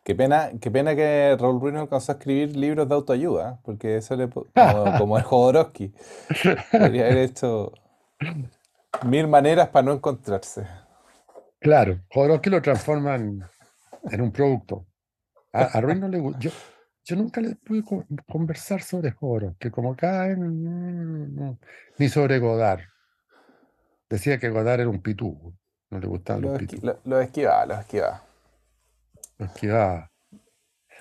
Qué pena, qué pena que Raúl Ruiz no alcanzó a escribir libros de autoayuda, porque eso le, como, como el Jodorowsky, podría haber hecho mil maneras para no encontrarse. Claro, Jodorowsky lo transforman en un producto. A, a Ruiz no le gusta. Yo, yo nunca le pude co- conversar sobre Jodorowsky, como cae, ni sobre Godard. Decía que Godard era un pitú, no le gustaban Lo, los esqui- pitú. lo- lo esquivaba, lo esquivaba. lo esquivaba.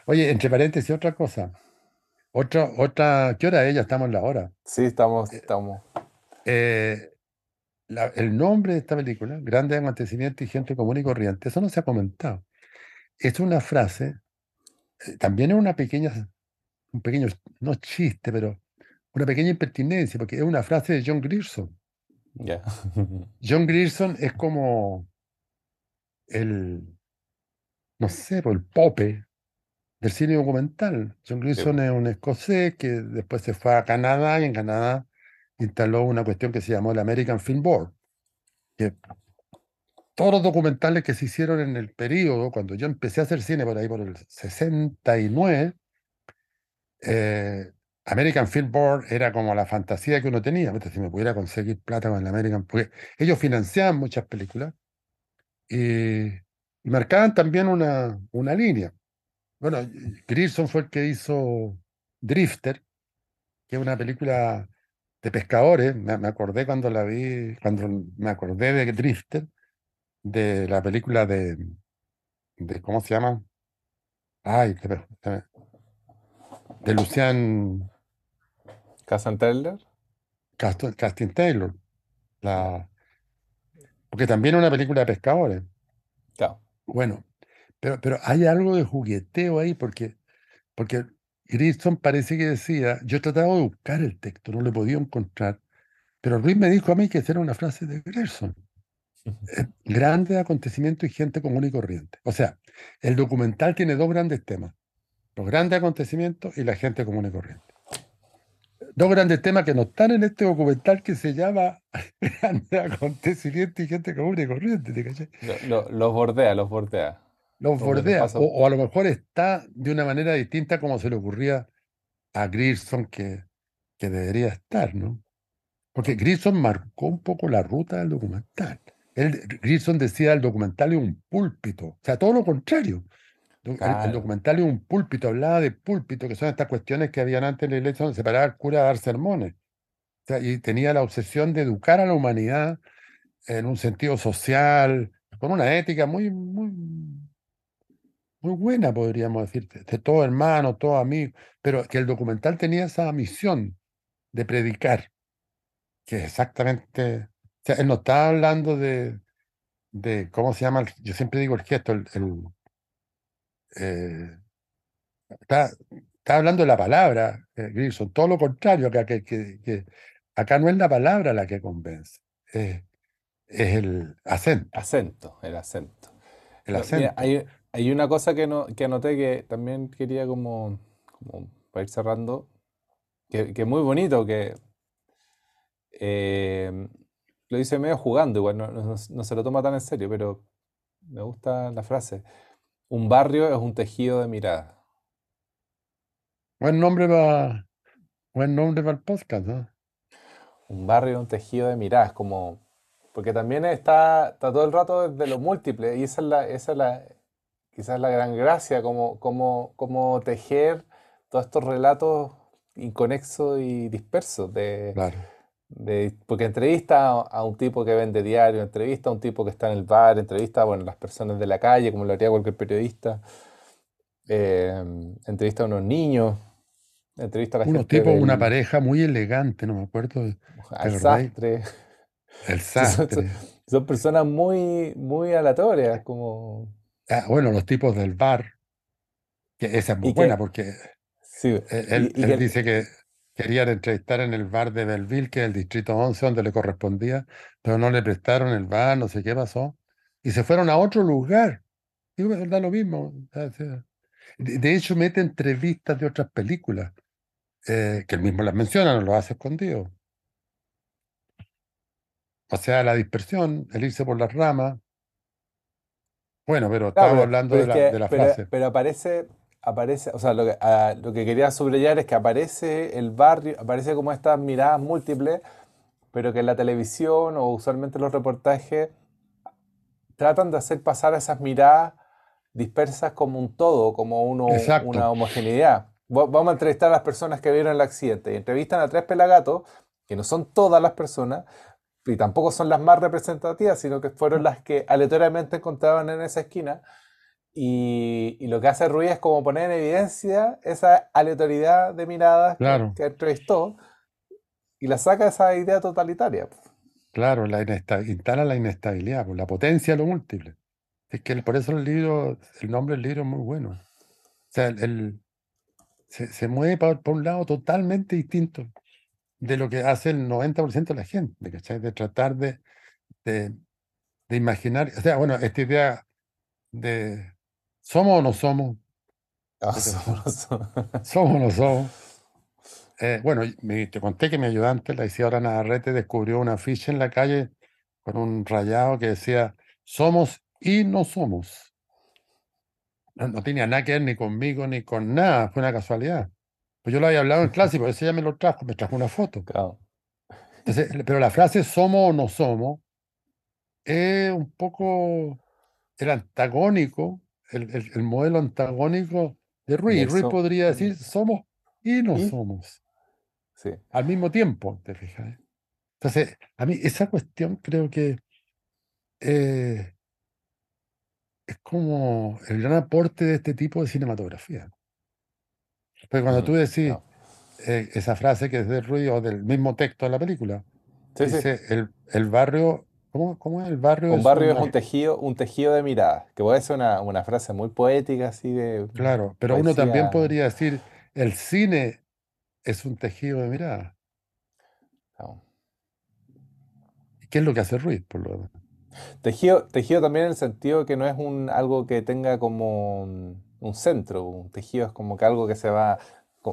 Oye, entre paréntesis, otra cosa. Otra, otra, ¿qué hora es? Ya estamos en la hora. Sí, estamos, estamos. Eh, la- el nombre de esta película, Grandes acontecimientos y gente común y corriente, eso no se ha comentado. Es una frase, eh, también es una pequeña, un pequeño, no chiste, pero una pequeña impertinencia, porque es una frase de John Grierson. Ya. John Grierson es como el, no sé, el pope del cine documental. John Grierson es un escocés que después se fue a Canadá y en Canadá instaló una cuestión que se llamó el American Film Board, que todos los documentales que se hicieron en el periodo, cuando yo empecé a hacer cine por ahí por el 69, eh, American Film Board era como la fantasía que uno tenía. Si me pudiera conseguir plata con el American, porque ellos financiaban muchas películas y, marcaban también una, una línea. Bueno, Grierson fue el que hizo Drifter, que es una película de pescadores. Me, me acordé cuando la vi, cuando me acordé de Drifter, de la película de, de ¿cómo se llama? Ay, de, de- de Lucian Casan Taylor. Caston- Casting Taylor. La, porque también es una película de pescadores. Claro. Bueno, pero, pero hay algo de jugueteo ahí, porque, porque Grissom parece que decía, yo he tratado de buscar el texto, no lo he podido encontrar, pero Ruiz me dijo a mí que esa era una frase de Gerson. Eh, Grandes acontecimientos y gente común y corriente. O sea, el documental tiene dos grandes temas, los grandes acontecimientos y la gente común y corriente. Dos grandes temas que no están en este documental que se llama Grandes acontecimientos y gente común y corriente. ¿te los bordea, los bordea. Los bordea, o, o a lo mejor está de una manera distinta como se le ocurría a Grierson que, que debería estar, ¿no? Porque Grierson marcó un poco la ruta del documental. Él, Grierson decía el documental es un púlpito, o sea, todo lo contrario. El- documental es un púlpito, hablaba de púlpito, que son estas cuestiones que habían antes en la iglesia donde se paraba el cura a dar sermones. O sea, y tenía la obsesión de educar a la humanidad en un sentido social, con una ética muy, muy, muy buena, podríamos decir, de, todo hermano, todo amigo, pero que el documental tenía esa misión de predicar, que es exactamente, o sea, él no estaba hablando de, de ¿cómo se llama? Yo siempre digo el gesto, el, el, eh, está, está hablando de la palabra, eh, todo lo contrario, acá, que, que- que acá no es la palabra la que convence, es, es el acento, Acento, el acento. el acento. mira, hay, hay una cosa que, no, que anoté que también quería como, como para ir cerrando, que, que es muy bonito, que eh, lo dice medio jugando, igual no, no- no se lo toma tan en serio, pero me gusta la frase. Un barrio es un tejido de miradas. Buen nombre para buen nombre para el podcast, ¿no? Un barrio es un tejido de miradas, como... Porque también está, está todo el rato desde lo múltiple, y esa es la, esa es la, quizás la gran gracia, como, como, como tejer todos estos relatos inconexos y dispersos de, Claro. de- porque entrevista a, un tipo que vende diario, entrevista a un tipo que está en el bar, entrevista bueno, a las personas de la calle, como lo haría cualquier periodista, eh, entrevista a unos niños, entrevista a la Unos gente tipos, una pareja muy elegante, no me acuerdo, al sastre. el Son, son- sastre. son personas muy, muy aleatorias, como... Ah, bueno, los tipos del bar, que esa es muy que- buena porque Sí, eh, él, y- y él que- dice que querían entrevistar en el bar de Belleville, que es el distrito 11, donde le correspondía, pero no le prestaron el bar, no sé qué pasó, y se fueron a otro lugar. Y bueno, da lo mismo. de hecho, mete entrevistas de otras películas, eh, que él mismo las menciona, no lo hace escondido. O sea, la dispersión, el irse por las ramas. Bueno, pero Claro, estábamos pero- hablando pero de la, que- de la pero- frase. Pero aparece, aparece, o sea, lo que, ah, lo que quería subrayar es que aparece el barrio, aparece como estas miradas múltiples, pero que en la televisión o usualmente en los reportajes tratan de hacer pasar esas miradas dispersas como un todo, como uno, Exacto. una homogeneidad. Va- Vamos a entrevistar a las personas que vieron el accidente y entrevistan a tres pelagatos, que no son todas las personas, y tampoco son las más representativas, sino que fueron las que aleatoriamente encontraban en esa esquina. Y, y lo que hace Ruiz es como poner en evidencia esa aleatoriedad de miradas que- Claro. que, entrevistó y la saca de esa idea totalitaria. Claro, la instala la inestabilidad, pues, la potencia de lo múltiple. Es que el- por eso el libro, el nombre del libro es muy bueno. O sea, el, el- se, se mueve por un lado totalmente distinto de lo que hace el 90% de la gente, ¿cachai? De tratar de, de, de imaginar, o sea, bueno, esta idea de somos o no somos, Ah, somos o no somos. Eh, bueno, me- te conté que mi ayudante, la Isidora Navarrete, descubrió una ficha en la calle con un rayado que decía somos y no somos. No, no tenía nada que ver ni conmigo ni con nada, fue una casualidad. Pues yo lo había hablado en clase, por eso ella me lo trajo, me trajo una foto. Claro. Entonces, pero la frase somos o no somos es un poco el antagónico, el, el- el modelo antagónico de Ruiz. Ruiz podría decir somos y no ¿Y? somos Sí. al mismo tiempo, ¿te fijas? Entonces, a mí esa cuestión creo que eh, es como el gran aporte de este tipo de cinematografía. Porque cuando tú decís eh, esa frase que es de Ruiz o del mismo texto de la película, Sí, sí. dice el, el barrio, ¿cómo, cómo es? El barrio Un barrio es una- un tejido, un tejido de miradas, que puede ser una, una frase muy poética, así de. Claro, pero uno también podría decir, el cine es un tejido de mirada. Claro. ¿Qué es lo que hace Ruiz, por lo demás? Tejido, tejido también en el sentido que no es un, algo que tenga como un, centro. Un tejido es como que algo que se va.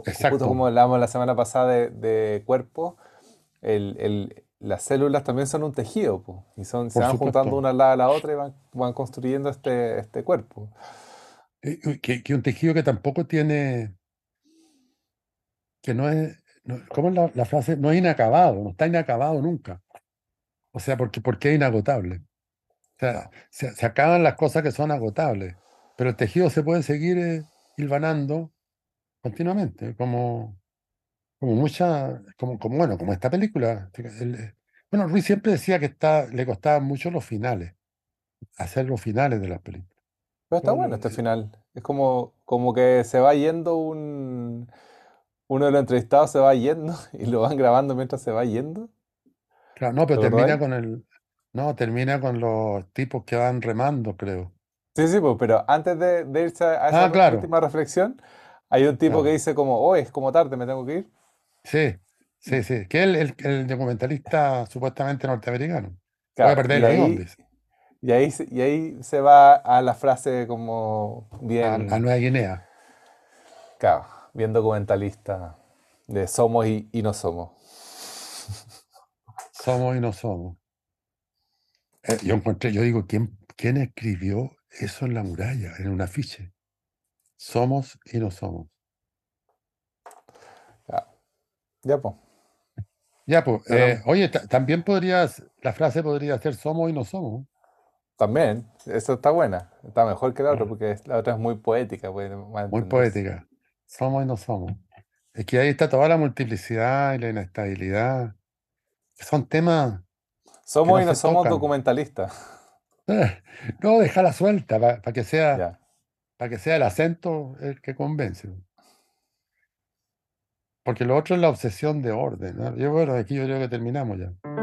Exacto. Justo como hablábamos la semana pasada de, de cuerpo, el, el- las células también son un tejido, po, y son, se van supuesto. juntando una al lado de la otra y van, van construyendo este, este cuerpo. Eh, Que, que un tejido que tampoco tiene, que no es, no- ¿cómo es la, la frase? No es inacabado, no está inacabado nunca. O sea, porque, porque es inagotable. O sea, se, se acaban las cosas que son agotables, pero el tejido se puede seguir eh, hilvanando continuamente, como, como mucha, como, como, bueno, como esta película. El- bueno, Ruiz siempre decía que está, le costaban mucho los finales, hacer los finales de las películas. Pero está bueno lo- este final. Es como, como que se va yendo un... Uno de los entrevistados se va yendo y lo van grabando mientras se va yendo. Claro, no, pero ¿Te termina con el, no, termina con los tipos que van remando, creo. Sí, sí, pues, pero antes de, de irse a esa Ah, claro. última reflexión, hay un tipo que Claro. dice como, oh, es como tarde, me tengo que ir. Sí, sí, sí, que es el, el, el documentalista supuestamente norteamericano. Voy a Claro, perder y ahí, y ahí, se- y ahí se va a la frase como a, bien, a Nueva Guinea. claro, bien documentalista de somos y, y no somos. Somos y no somos. Eh, yo encontré, yo digo, ¿quién, ¿quién escribió eso en la muralla, en un afiche? Somos y no somos. Ya, ya pues. Ya, pues, eh, oye, ta- también podrías, la frase podría ser somos y no somos. También, eso está buena, está mejor que la otra porque la otra es muy poética. puede más Muy poética. Somos y no somos. Es que ahí está toda la multiplicidad y la inestabilidad. Son temas. Somos no y no somos tocan. documentalistas. No, déjala suelta para que sea, para que sea el acento el que convence. Porque lo otro es la obsesión de orden. ¿no? Yo, bueno, aquí yo creo que terminamos ya.